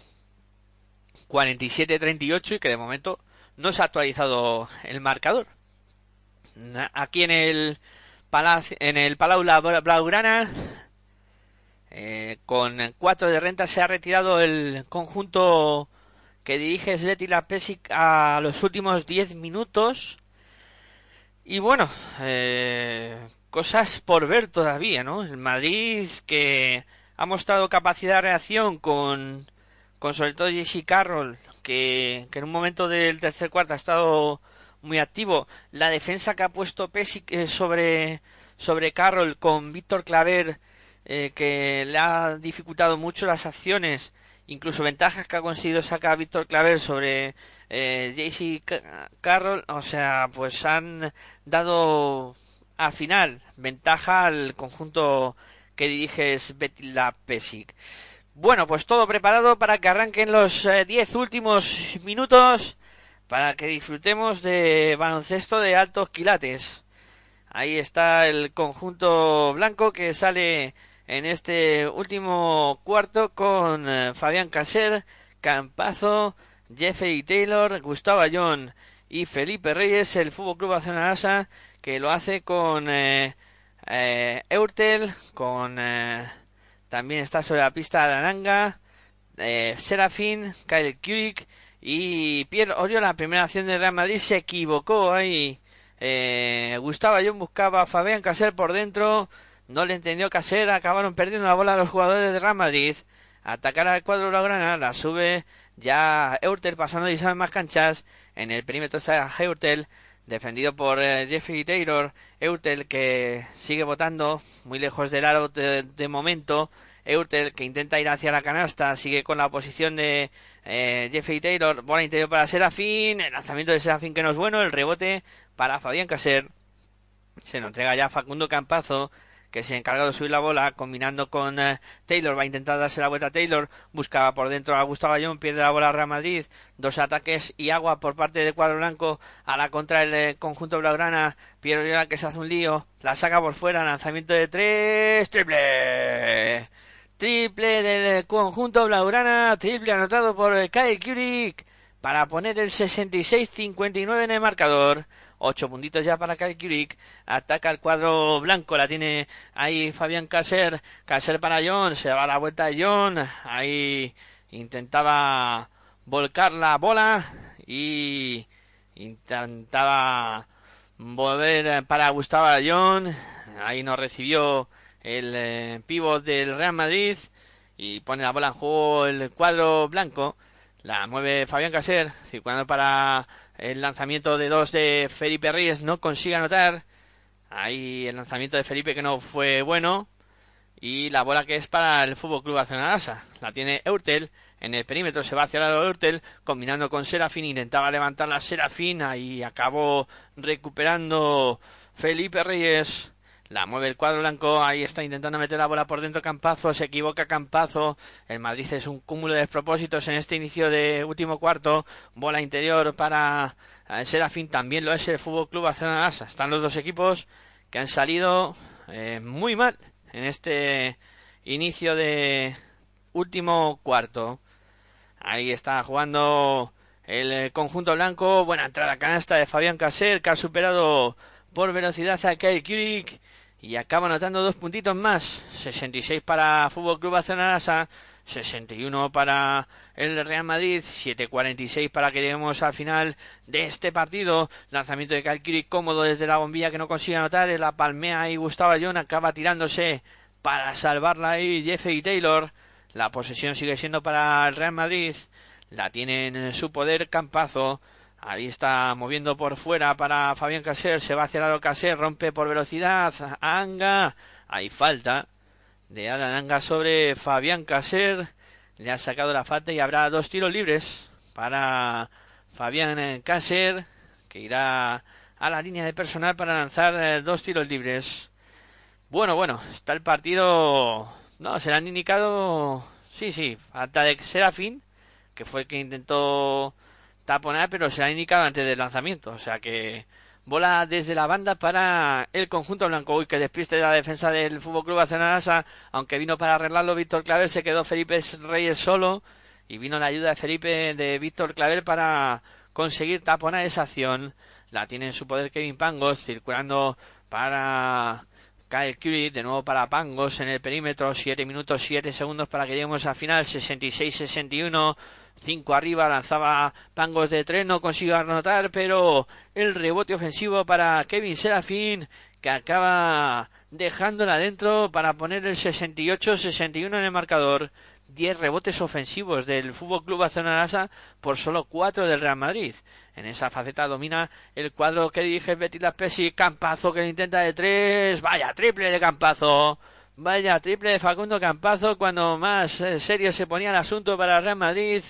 47-38 y que de momento no se ha actualizado el marcador. Aquí en el Palacio, en el Palau Blaugrana, eh, con cuatro de renta se ha retirado el conjunto que dirige Svetila Pesic a los últimos 10 minutos. Y bueno, eh, cosas por ver todavía, ¿no? El Madrid que ha mostrado capacidad de reacción con, con sobre todo Jesse Carroll, que, que en un momento del tercer cuarto ha estado muy activo. La defensa que ha puesto Pesic eh, sobre, sobre Carroll con Víctor Claver eh, que le ha dificultado mucho las acciones incluso ventajas que ha conseguido sacar Víctor Claver sobre eh, JC Carroll, o sea, pues han dado al final ventaja al conjunto que dirige Svetla Pesic. Bueno, pues todo preparado para que arranquen los 10 últimos minutos para que disfrutemos de baloncesto de altos quilates. Ahí está el conjunto blanco que sale en este último cuarto con eh, Fabián Caser, Campazo, Jeffrey Taylor, Gustavo Ayón y Felipe Reyes, el Fútbol Club Barcelona que lo hace con eh, eh, Eurtel, con también está sobre la pista Aranga, Serafín, Kyle Kurik y Pierre Oriol, la primera acción de Real Madrid, se equivocó ahí. Eh, Gustavo Ayón buscaba a Fabián Caser por dentro, no le entendió Caser, acabaron perdiendo la bola los jugadores de Real Madrid. Atacar al cuadro Blaugrana, la sube ya Eurtel pasando y sabe más canchas. En el perímetro está Eurtel, defendido por eh, Jeffrey Taylor. Eurtel que sigue votando muy lejos del aro de momento. Eurtel que intenta ir hacia la canasta, sigue con la posición de eh, Jeffrey Taylor, bola interior para Serafín, el lanzamiento de Serafín que no es bueno, el rebote para Fabián Caser, se nos entrega ya Facundo Campazo, que se encarga de subir la bola, combinando con eh, Taylor, va a intentar darse la vuelta a Taylor, buscaba por dentro a Gustavo Ayón, pierde la bola a Real Madrid, dos ataques y agua por parte del cuadro blanco a la contra del eh, conjunto blaugrana, Piero que se hace un lío, la saca por fuera, lanzamiento de tres, triple Triple del conjunto Blaugrana, triple anotado por Kyle Kurik para poner el 66-59 en el marcador. Ocho puntitos ya para Kurik. Ataca el cuadro blanco. La tiene ahí Fabián Caser. Caser para John. Se va la vuelta de John. Ahí intentaba volcar la bola. Y intentaba volver para Gustavo John. Ahí no recibió el eh, pívot del Real Madrid y pone la bola en juego el cuadro blanco. La mueve Fabián Caser, circulando para el lanzamiento de dos de Felipe Reyes, no consigue anotar. Ahí el lanzamiento de Felipe que no fue bueno. Y la bola que es para el Fútbol Club Asa. La tiene Eurtel. En el perímetro se va hacia el lado de Eurtel, combinando con Serafín. Intentaba levantar la Serafín. y acabó recuperando Felipe Reyes. La mueve el cuadro blanco, ahí está intentando meter la bola por dentro Campazo, se equivoca Campazo. El Madrid es un cúmulo de despropósitos en este inicio de último cuarto. Bola interior para eh, Serafín, también lo es el Fútbol Club Barcelona. Están los dos equipos que han salido eh, muy mal en este inicio de último cuarto. Ahí está jugando el eh, conjunto blanco. Buena entrada canasta de Fabián Caser, que ha superado por velocidad a Kyle Kirik y acaba anotando dos puntitos más. 66 para Fútbol Club Barcelona, 61 para el Real Madrid, 7.46 para que lleguemos al final de este partido. Lanzamiento de Calquiri cómodo desde la bombilla que no consigue anotar. La palmea y Gustavo Ayón acaba tirándose para salvarla ahí Jeffrey Taylor. La posesión sigue siendo para el Real Madrid. La tiene en su poder Campazo. Ahí está moviendo por fuera para Fabián Caser. Se va hacia lado Caser. Rompe por velocidad. Anga. Hay falta de Alan Anga sobre Fabián Caser. Le ha sacado la falta y habrá dos tiros libres para Fabián Caser. Que irá a la línea de personal para lanzar eh, dos tiros libres. Bueno, bueno, está el partido. No, se le han indicado. Sí, sí, falta de Serafín, que fue el que intentó taponar, pero se ha indicado antes del lanzamiento. O sea que bola desde la banda para el conjunto blanco. Uy, que despiste la defensa del Fútbol Club Barcelona, aunque vino para arreglarlo Víctor Claver, se quedó Felipe Reyes solo y vino la ayuda de Felipe de Víctor Claver para conseguir taponar esa acción. La tiene en su poder Kevin Pangos, circulando para Kyle Curry, de nuevo para Pangos en el perímetro, 7 minutos 7 segundos para que lleguemos al final, 66-61. 5 arriba, lanzaba pangos de tren, no consiguió anotar, pero el rebote ofensivo para Kevin Serafín, que acaba dejándola dentro para poner el 68-61 en el marcador. 10 rebotes ofensivos del Fútbol Club Barcelona por solo 4 del Real Madrid. En esa faceta domina el cuadro que dirige Betty Laspesi, Campazo que lo intenta de 3, vaya triple de Campazo. Vaya triple de Facundo Campazo cuando más eh, serio se ponía el asunto para Real Madrid.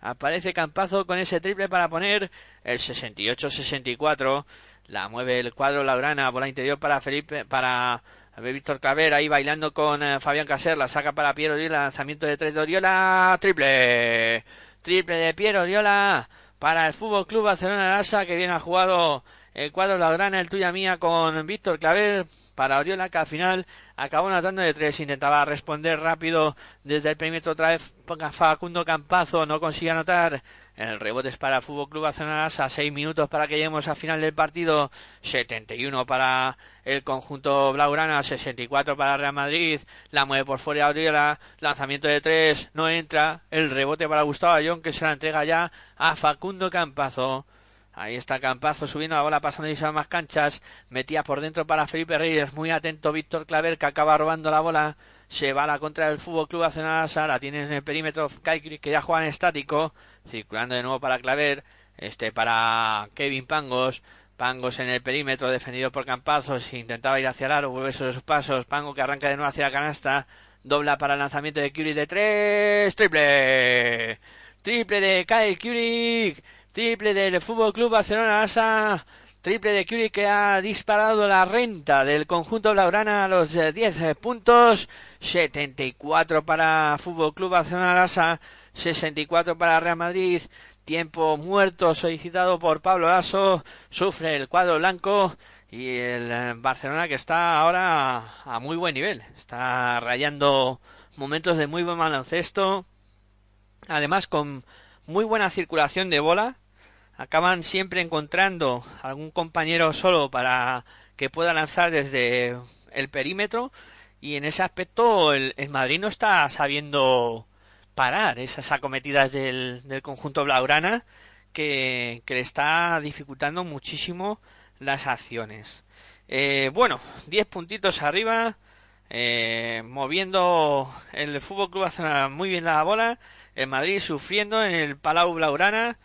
Aparece Campazo con ese triple para poner el 68-64. La mueve el cuadro Laurana, bola interior para Felipe, para Víctor Claver ahí bailando con eh, Fabián Caser, la saca para Piero Oriola, lanzamiento de tres de Oriola, triple, triple de Piero Oriola para el Fútbol Club Barcelona Lasa que viene ha jugado el cuadro Laurana, el tuya mía con Víctor Claver para Oriola que al final acabó anotando de tres, intentaba responder rápido desde el perímetro otra vez Facundo Campazo, no consigue anotar el rebote es para Fútbol Club Barcelona a seis minutos para que lleguemos al final del partido. 71 para el conjunto Blaugrana, 64 para Real Madrid. La mueve por fuera Oriola. Lanzamiento de tres, no entra. El rebote para Gustavo Ayón que se la entrega ya a Facundo Campazo. Ahí está Campazo subiendo la bola, pasando y más canchas. Metía por dentro para Felipe Reyes. Muy atento Víctor Claver que acaba robando la bola. Se va a la contra del Fútbol Club Barcelona. La tiene en el perímetro Kaikri que ya juega en estático. Circulando de nuevo para Claver, este para Kevin Pangos, Pangos en el perímetro defendido por Campazos, intentaba ir hacia el aro, vuelve sobre sus pasos, Pango que arranca de nuevo hacia la canasta, dobla para el lanzamiento de Curie de tres, triple, triple de Kyle Curie, triple del Fútbol Club Barcelona Asa, triple de Curie que ha disparado la renta del conjunto Laurana a los 10 eh, puntos, 74 para Fútbol Club Barcelona Asa, 64 para Real Madrid, tiempo muerto solicitado por Pablo Lasso, sufre el cuadro blanco y el eh, Barcelona que está ahora a muy buen nivel, está rayando momentos de muy buen baloncesto, además con muy buena circulación de bola, acaban siempre encontrando algún compañero solo para que pueda lanzar desde el perímetro y en ese aspecto el, Madrid no está sabiendo parar esas acometidas del, del conjunto Blaugrana que, que, le está dificultando muchísimo las acciones. Eh, bueno, 10 puntitos arriba, eh, moviendo el Fútbol Club Barcelona muy bien la bola, el Madrid sufriendo en el Palau Blaugrana.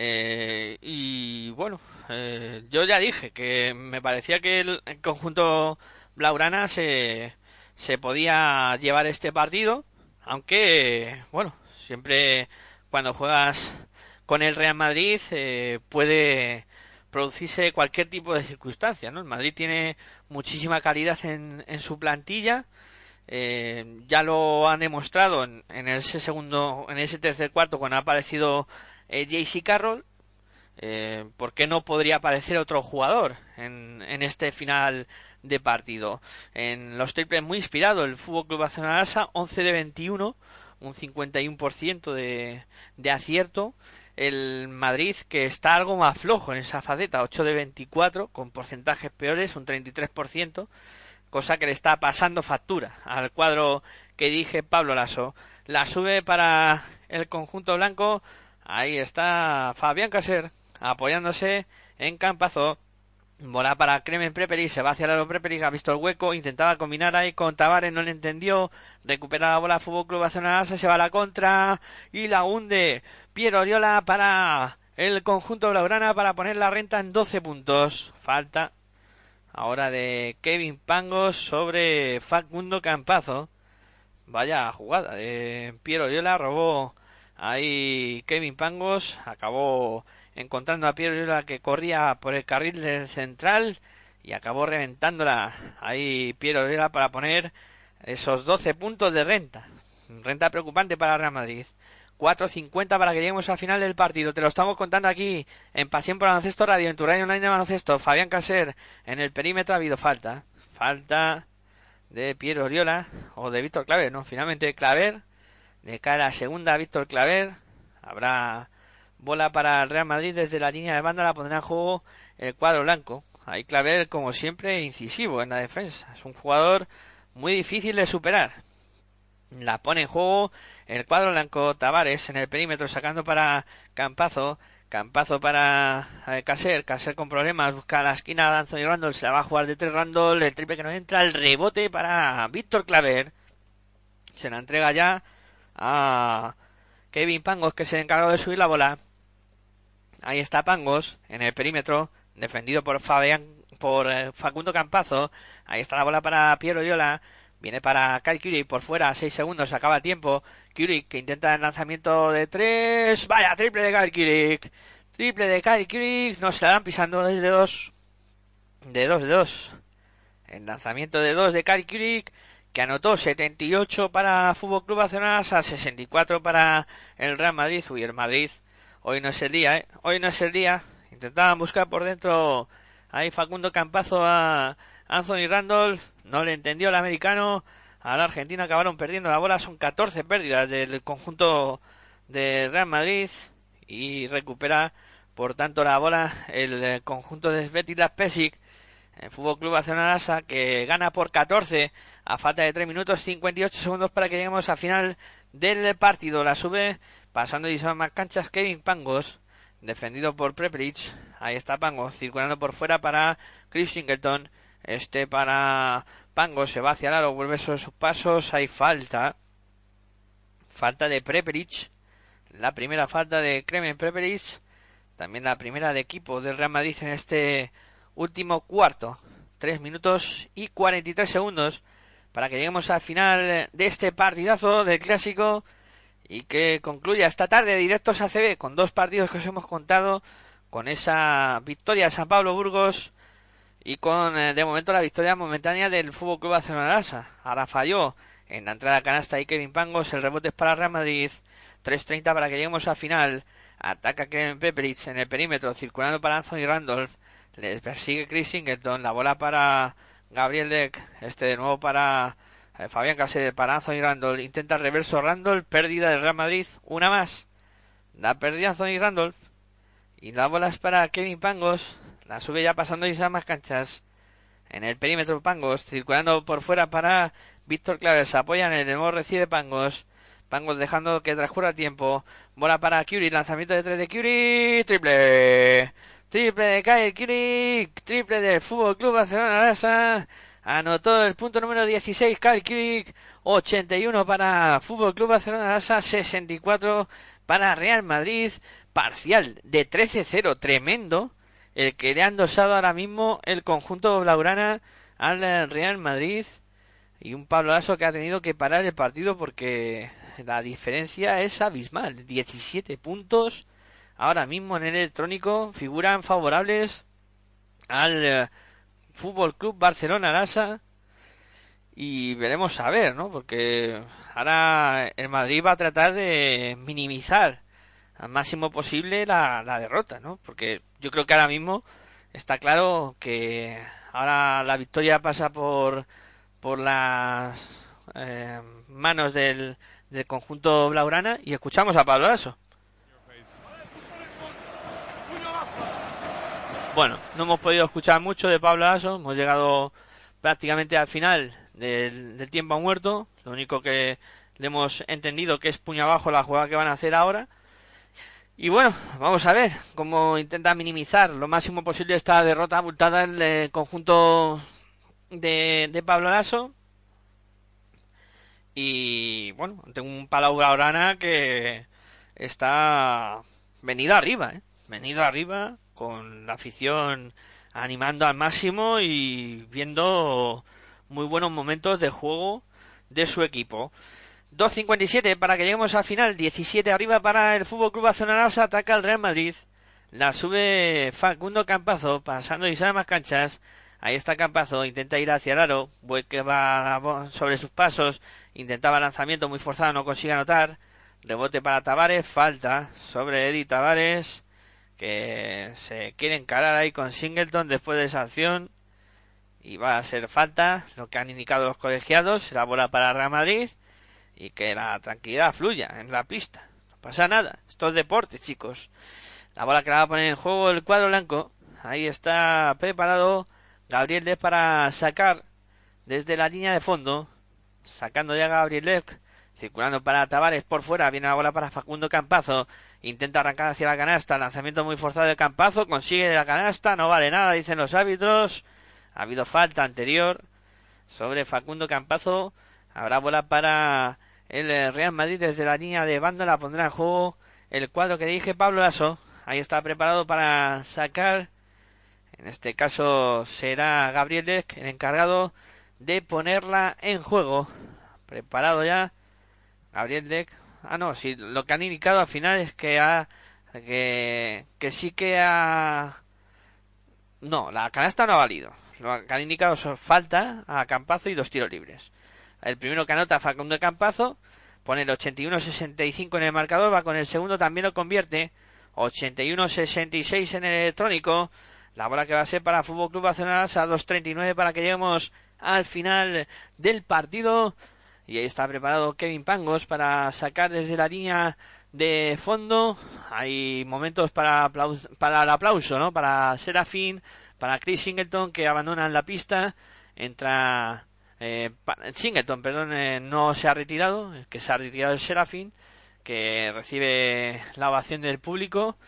Eh, y bueno, eh, yo ya dije que me parecía que el, conjunto Blaugrana se, se podía llevar este partido aunque, bueno, siempre cuando juegas con el Real Madrid eh, puede producirse cualquier tipo de circunstancia, ¿no? El Madrid tiene muchísima calidad en, en su plantilla, eh, ya lo han demostrado en, en, ese segundo, en ese tercer cuarto cuando ha aparecido eh, JC Carroll, eh, ¿por qué no podría aparecer otro jugador en, en este final de partido. En los triples muy inspirado el Fútbol Club Barcelona 11 de 21, un 51% de, de acierto. El Madrid que está algo más flojo en esa faceta, 8 de 24, con porcentajes peores, un 33%, cosa que le está pasando factura al cuadro que dije Pablo Lasso. La sube para el conjunto blanco, ahí está Fabián Caser apoyándose en Campazo Bola para Cremen Preperi, se va hacia el Preperi, ha visto el hueco, intentaba combinar ahí con Tavares, no le entendió, recupera la bola Fútbol Club Barcelona, se va a la contra y la hunde Piero Oriola para el conjunto blaugrana para poner la renta en 12 puntos. Falta ahora de Kevin Pangos sobre Facundo Campazo. Vaya jugada de Piero Oriola, robó ahí Kevin Pangos, acabó encontrando a Piero que corría por el carril del central y acabó reventándola ahí Piero Oriola para poner esos 12 puntos de renta. Renta preocupante para Real Madrid. 4.50 para que lleguemos al final del partido. Te lo estamos contando aquí en Pasión por Baloncesto Radio, en tu radio online de baloncesto. Fabián Caser, en el perímetro ha habido falta. Falta de Piero Oriola o de Víctor Claver, ¿no? Finalmente Claver, de cara a segunda Víctor Claver. Habrá Bola para el Real Madrid desde la línea de banda la pondrá en juego el cuadro blanco. Ahí Claver, como siempre, incisivo en la defensa. Es un jugador muy difícil de superar. La pone en juego el cuadro blanco Tavares en el perímetro sacando para Campazo. Campazo para eh, Caser, Caser con problemas, busca la esquina de Anthony Randall, se la va a jugar de tres Randall, el triple que no entra, el rebote para Víctor Claver. Se la entrega ya a Kevin Pangos que se ha encargado de subir la bola. Ahí está Pangos en el perímetro, defendido por Fabián, por eh, Facundo Campazo. Ahí está la bola para Piero Yola. Viene para Kyle Curry por fuera, 6 segundos, acaba el tiempo. Curry que intenta el lanzamiento de 3. Vaya, triple de Kyle Curry. Triple de Kyle Curry. No se la dan pisando desde 2. De 2, de 2. El lanzamiento de 2 de Kyle Curry que anotó 78 para Fútbol Club Barcelona, a 64 para el Real Madrid. Uy, el Madrid hoy no es el día, ¿eh? Hoy no es el día. Intentaban buscar por dentro ahí Facundo Campazo a Anthony Randolph. No le entendió el americano. A la Argentina acabaron perdiendo la bola. Son 14 pérdidas del conjunto de Real Madrid. Y recupera, por tanto, la bola el conjunto de Svetislav Pesic. El Fútbol Club Barcelona que gana por 14 a falta de 3 minutos 58 segundos para que lleguemos al final del partido. La sube pasando y más canchas Kevin Pangos, defendido por Preprich. Ahí está Pangos circulando por fuera para Chris Singleton. Este para Pangos se va hacia el vuelve sobre sus pasos. Hay falta. Falta de Preperich. La primera falta de Kremen Preperich. También la primera de equipo del Real Madrid en este último cuarto. 3 minutos y 43 segundos para que lleguemos al final de este partidazo del clásico y que concluya esta tarde directos a CB con dos partidos que os hemos contado con esa victoria de San Pablo Burgos y con eh, de momento la victoria momentánea del Fútbol Club Barcelona Lasa. Ahora falló en la entrada canasta y Kevin Pangos, el rebote es para Real Madrid, 3.30 para que lleguemos al final. Ataca Kevin Pepperitz en el perímetro, circulando para Anthony Randolph. Les persigue Chris Singleton, la bola para Gabriel Deck, este de nuevo para eh, Fabián Casedes, para Anthony Randolph. Intenta reverso Randolph, pérdida del Real Madrid, una más. La pérdida Anthony Randolph. Y la bola es para Kevin Pangos, la sube ya pasando y más canchas. En el perímetro Pangos, circulando por fuera para Víctor Claves. Apoya en el nuevo recibe Pangos. Pangos dejando que transcurra tiempo. Bola para Curie. Lanzamiento de tres de Curie. Triple. Triple de Kyle Curie. Triple del Fútbol Club Barcelona Lasa. Anotó el punto número 16 Kyle Curie. 81 para Fútbol Club Barcelona Lasa. 64 para Real Madrid. Parcial de 13-0. Tremendo el que le han dosado ahora mismo el conjunto blaugrana al Real Madrid y un Pablo Lasso que ha tenido que parar el partido porque la diferencia es abismal 17 puntos ahora mismo en el electrónico figuran favorables al eh, Fútbol Club Barcelona Lasa y veremos a ver, ¿no? Porque ahora el Madrid va a tratar de minimizar al máximo posible la, la derrota, ¿no? Porque yo creo que ahora mismo está claro que ahora la victoria pasa por por las eh, manos del, del conjunto blaugrana y escuchamos a Pablo Lasso. Bueno, no hemos podido escuchar mucho de Pablo Lasso, hemos llegado prácticamente al final del, tiempo muerto, lo único que le hemos entendido que es puño abajo la jugada que van a hacer ahora y bueno, vamos a ver cómo intenta minimizar lo máximo posible esta derrota abultada en el conjunto de, de Pablo Lasso. Y bueno, tengo un Palau Blaugrana que está venido arriba, ¿eh? venido arriba con la afición animando al máximo y viendo muy buenos momentos de juego de su equipo. 2.57 para que lleguemos al final. 17 arriba para el Fútbol Club Barcelona. Ataca el Real Madrid. La sube Facundo Campazo. Pasando y más canchas. Ahí está Campazo. Intenta ir hacia el aro. que va sobre sus pasos. Intentaba lanzamiento muy forzado. No consigue anotar. Rebote para Tavares. Falta sobre Eddie Tavares. Que se quiere encarar ahí con Singleton después de esa acción. Y va a ser falta. Lo que han indicado los colegiados. La bola para Real Madrid y que la tranquilidad fluya en la pista. No pasa nada. Esto es deporte, chicos. La bola que la va a poner en juego el cuadro blanco. Ahí está preparado Gabriel Lev para sacar desde la línea de fondo. Sacando ya Gabriel Lev. circulando para Tavares por fuera, viene la bola para Facundo Campazo, intenta arrancar hacia la canasta, lanzamiento muy forzado de Campazo, consigue la canasta, no vale nada, dicen los árbitros, ha habido falta anterior sobre Facundo Campazo, habrá bola para el eh, Real Madrid desde la línea de banda, la pondrá en juego el cuadro que dirige Pablo Lasso, ahí está preparado para sacar, en este caso será Gabriel Leck el encargado de ponerla en juego, preparado ya Gabriel Deck. Ah, no, sí, lo que han indicado al final es que ha. que, que sí que ha. No, la canasta no ha valido. Lo que han indicado son falta a Campazo y dos tiros libres. El primero que anota Facundo de Campazo pone el 81-65 en el marcador, va con el segundo, también lo convierte. 81-66 en el electrónico. La bola que va a ser para Fútbol Club Barcelona a 2.39 para que lleguemos al final del partido. Y ahí está preparado Kevin Pangos para sacar desde la línea de fondo. Hay momentos para, para el aplauso, ¿no? Para Serafín, para Chris Singleton que abandonan la pista. Entra eh, Singleton, perdón, eh, no se ha retirado, que se ha retirado el Serafín, que recibe la ovación del público.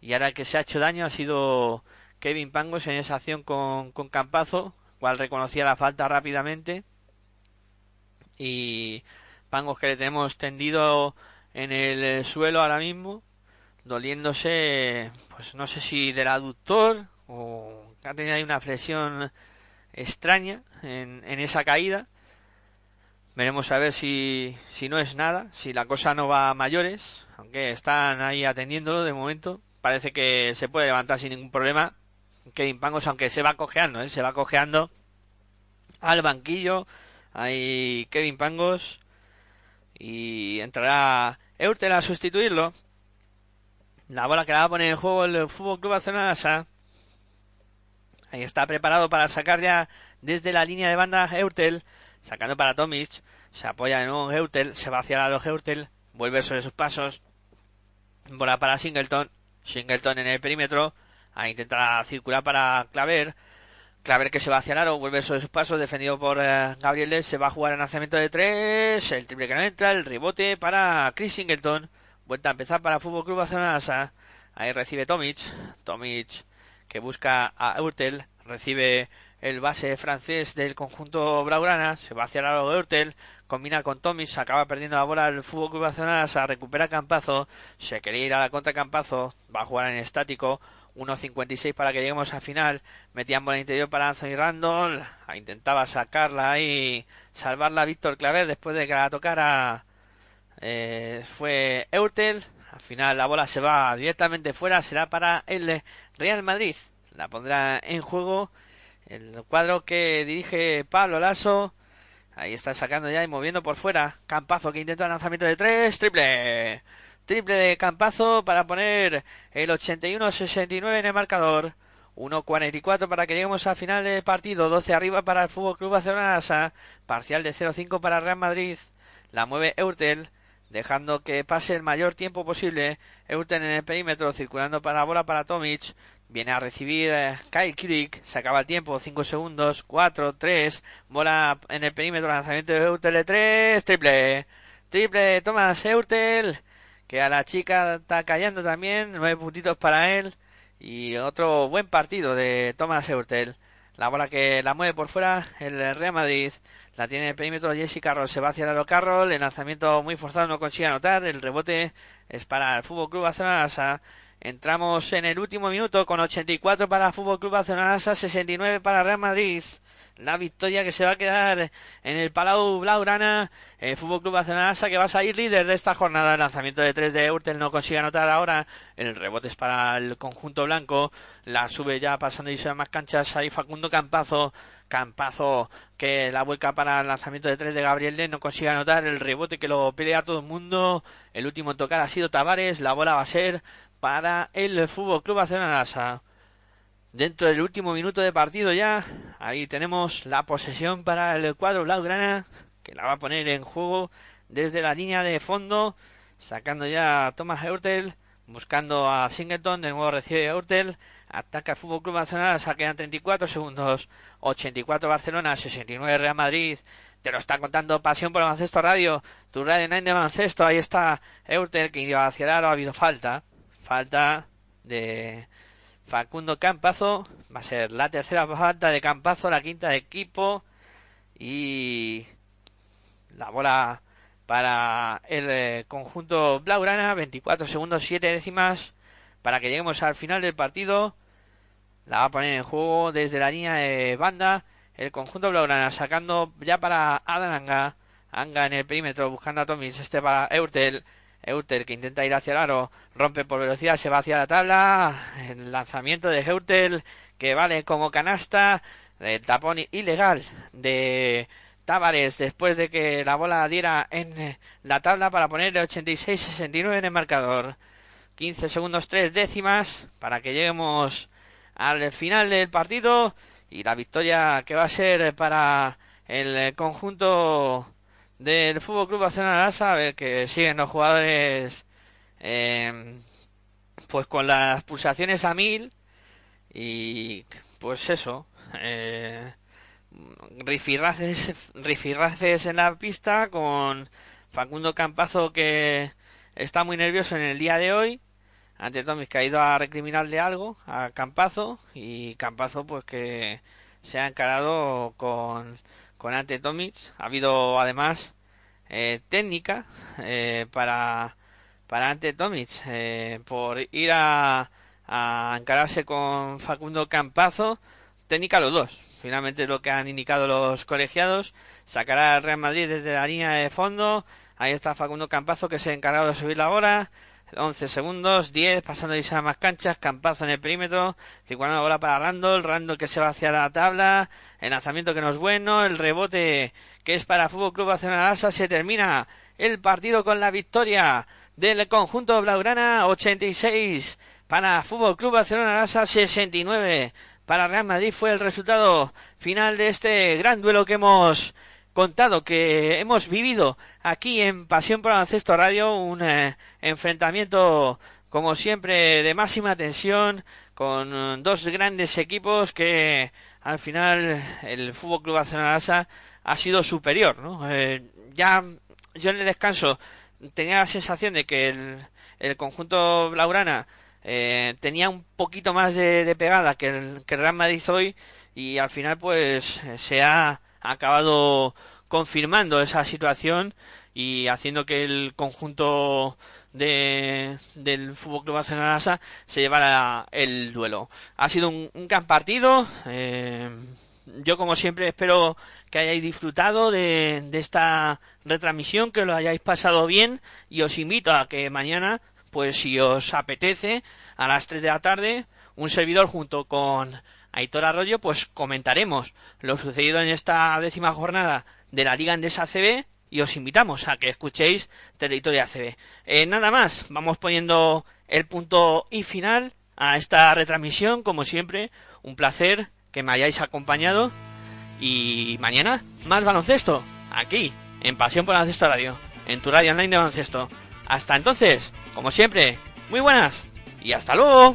Y ahora que se ha hecho daño ha sido Kevin Pangos en esa acción con, con Campazo, cual reconocía la falta rápidamente. Y Pangos que le tenemos tendido en el suelo ahora mismo, doliéndose, pues no sé si del aductor o ha tenido ahí una flexión extraña en, en esa caída. Veremos a ver si, si no es nada, si la cosa no va a mayores, aunque están ahí atendiéndolo de momento. Parece que se puede levantar sin ningún problema. Kevin Pangos, aunque se va cojeando, ¿eh? se va cojeando al banquillo. Hay Kevin Pangos y entrará Eurtel a sustituirlo. La bola que la va a poner en juego el Fútbol Club Barcelona. Ahí está preparado para sacar ya desde la línea de banda Eurtel. Sacando para Tomic. Se apoya de nuevo Eurtel. Se va hacia los Eurtel. Vuelve sobre sus pasos. Bola para Singleton. Singleton en el perímetro. A intentar circular para Claver. Claver que se va hacia el aro, vuelve sobre sus pasos, defendido por eh, Gabriel se va a jugar el lanzamiento de tres, el triple que no entra, el rebote para Chris Singleton, vuelta a empezar para Fútbol Club Barcelona, ahí recibe Tomic, Tomic que busca a Eurtel, recibe el base francés del conjunto Blaugrana, se va hacia el aro de Eurtel, combina con Tomic, acaba perdiendo la bola el Fútbol Club Barcelona, recupera Campazo, se quería ir a la contra Campazo, va a jugar en estático, 1.56 para que lleguemos al final. Metían bola interior para Anthony Randall. Intentaba sacarla ahí, salvarla a Víctor Claver después de que la tocara. Eh, fue Eurtel. Al final la bola se va directamente fuera. Será para el Real Madrid. La pondrá en juego el cuadro que dirige Pablo Lasso. Ahí está sacando ya y moviendo por fuera. Campazo que intenta el lanzamiento de tres. Triple. Triple de Campazo para poner el 81-69 en el marcador. 1.44 para que lleguemos al final del partido. 12 arriba para el Fútbol Club Barcelona. Parcial de 0-5 para Real Madrid. La mueve Eurtel. Dejando que pase el mayor tiempo posible. Eurtel en el perímetro. Circulando para la bola para Tomic. Viene a recibir eh, Kyle Kirik. Se acaba el tiempo. 5 segundos. 4, 3. Bola en el perímetro. Lanzamiento de Eurtel de 3. Triple. Triple de Eurtel que a la chica está callando también, nueve puntitos para él y otro buen partido de Thomas Eurtel. La bola que la mueve por fuera el Real Madrid. La tiene en el perímetro Jesse Carroll. Se va hacia el Carroll. El lanzamiento muy forzado no consigue anotar. El rebote es para el Fútbol Club Barcelona. Entramos en el último minuto con 84 para el Fútbol Club Barcelona. 69 para Real Madrid la victoria que se va a quedar en el Palau Blaugrana. El Fútbol Club Barcelona que va a salir líder de esta jornada. El lanzamiento de 3 de Urtel no consigue anotar ahora. El rebote es para el conjunto blanco. La sube ya pasando y se más canchas. Ahí Facundo Campazo. Campazo que la vuelca para el lanzamiento de 3 de Gabriel no consigue anotar. El rebote que lo pelea todo el mundo. El último en tocar ha sido Tavares. La bola va a ser para el Fútbol Club Barcelona dentro del último minuto de partido ya. Ahí tenemos la posesión para el cuadro blaugrana que la va a poner en juego desde la línea de fondo, sacando ya a Thomas Eurtel, buscando a Singleton, de nuevo recibe Eurtel, ataca el Fútbol Club Barcelona, quedan 34 segundos, 84 Barcelona, 69 Real Madrid, te lo está contando Pasión por el Baloncesto Radio, tu radio online de baloncesto. Ahí está Eurter que iba hacia el aro, ha habido falta, falta de Facundo Campazo, va a ser la tercera falta de Campazo, la quinta de equipo y la bola para el eh, conjunto Blaugrana, 24 segundos 7 décimas para que lleguemos al final del partido. La va a poner en juego desde la línea de banda el conjunto Blaugrana sacando ya para Adananga. Anga en el perímetro buscando a Tomis. Este para Eurtel. Eurtel que intenta ir hacia el aro. Rompe por velocidad. Se va hacia la tabla. El lanzamiento de Eurtel que vale como canasta. El tapón ilegal de Tavares después de que la bola diera en la tabla para poner el 86-69 en el marcador. 15 segundos 3 décimas para que lleguemos al final del partido y la victoria que va a ser para el conjunto del Fútbol Club Barcelona a ver que siguen los jugadores eh, pues con las pulsaciones a mil y pues eso eh, rifirraces, rifirraces en la pista con Facundo Campazo que está muy nervioso en el día de hoy. Ante Tomis que ha ido a recriminarle algo a Campazo y Campazo pues que se ha encarado con, con Ante Tomic. Ha habido además eh, técnica eh, para, para Ante Tomic eh, por ir a, a encararse con Facundo Campazo. Técnica los dos. Finalmente lo que han indicado los colegiados. Sacará al Real Madrid desde la línea de fondo. Ahí está Facundo Campazo que se ha encargado de subir la bola. 11 segundos, 10, pasando a más canchas, Campazo en el perímetro, 50 bola para Randall, Randall que se va hacia la tabla, el lanzamiento que no es bueno, el rebote que es para Fútbol Club Barcelona Asa, se termina el partido con la victoria del conjunto blaugrana, 86 para Fútbol Club Barcelona Asa, 69 para Real Madrid fue el resultado final de este gran duelo que hemos contado, que hemos vivido aquí en Pasión por Baloncesto Radio, un eh, enfrentamiento como siempre de máxima tensión con eh, dos grandes equipos que al final el Fútbol Club Barcelona ha sido superior, ¿no? Eh, ya yo en el descanso tenía la sensación de que el, conjunto blaugrana tenía un poquito más de, pegada que el, que el Real Madrid hoy y al final pues se ha acabado confirmando esa situación y haciendo que el conjunto de, del Fútbol Club Barcelona se llevara el duelo. Ha sido un, gran partido. Eh, yo, como siempre, espero que hayáis disfrutado de, de, esta retransmisión, que lo hayáis pasado bien y os invito a que mañana, pues si os apetece, a las 3 de la tarde, un servidor junto con Aitor Arroyo, pues comentaremos lo sucedido en esta décima jornada de la Liga Andesa CB y os invitamos a que escuchéis Territorio ACB. Eh, nada más, vamos poniendo el punto y final a esta retransmisión, como siempre, un placer que me hayáis acompañado y mañana más baloncesto, aquí, en Pasión por Baloncesto Radio, en tu radio online de baloncesto. Hasta entonces, como siempre, muy buenas y hasta luego.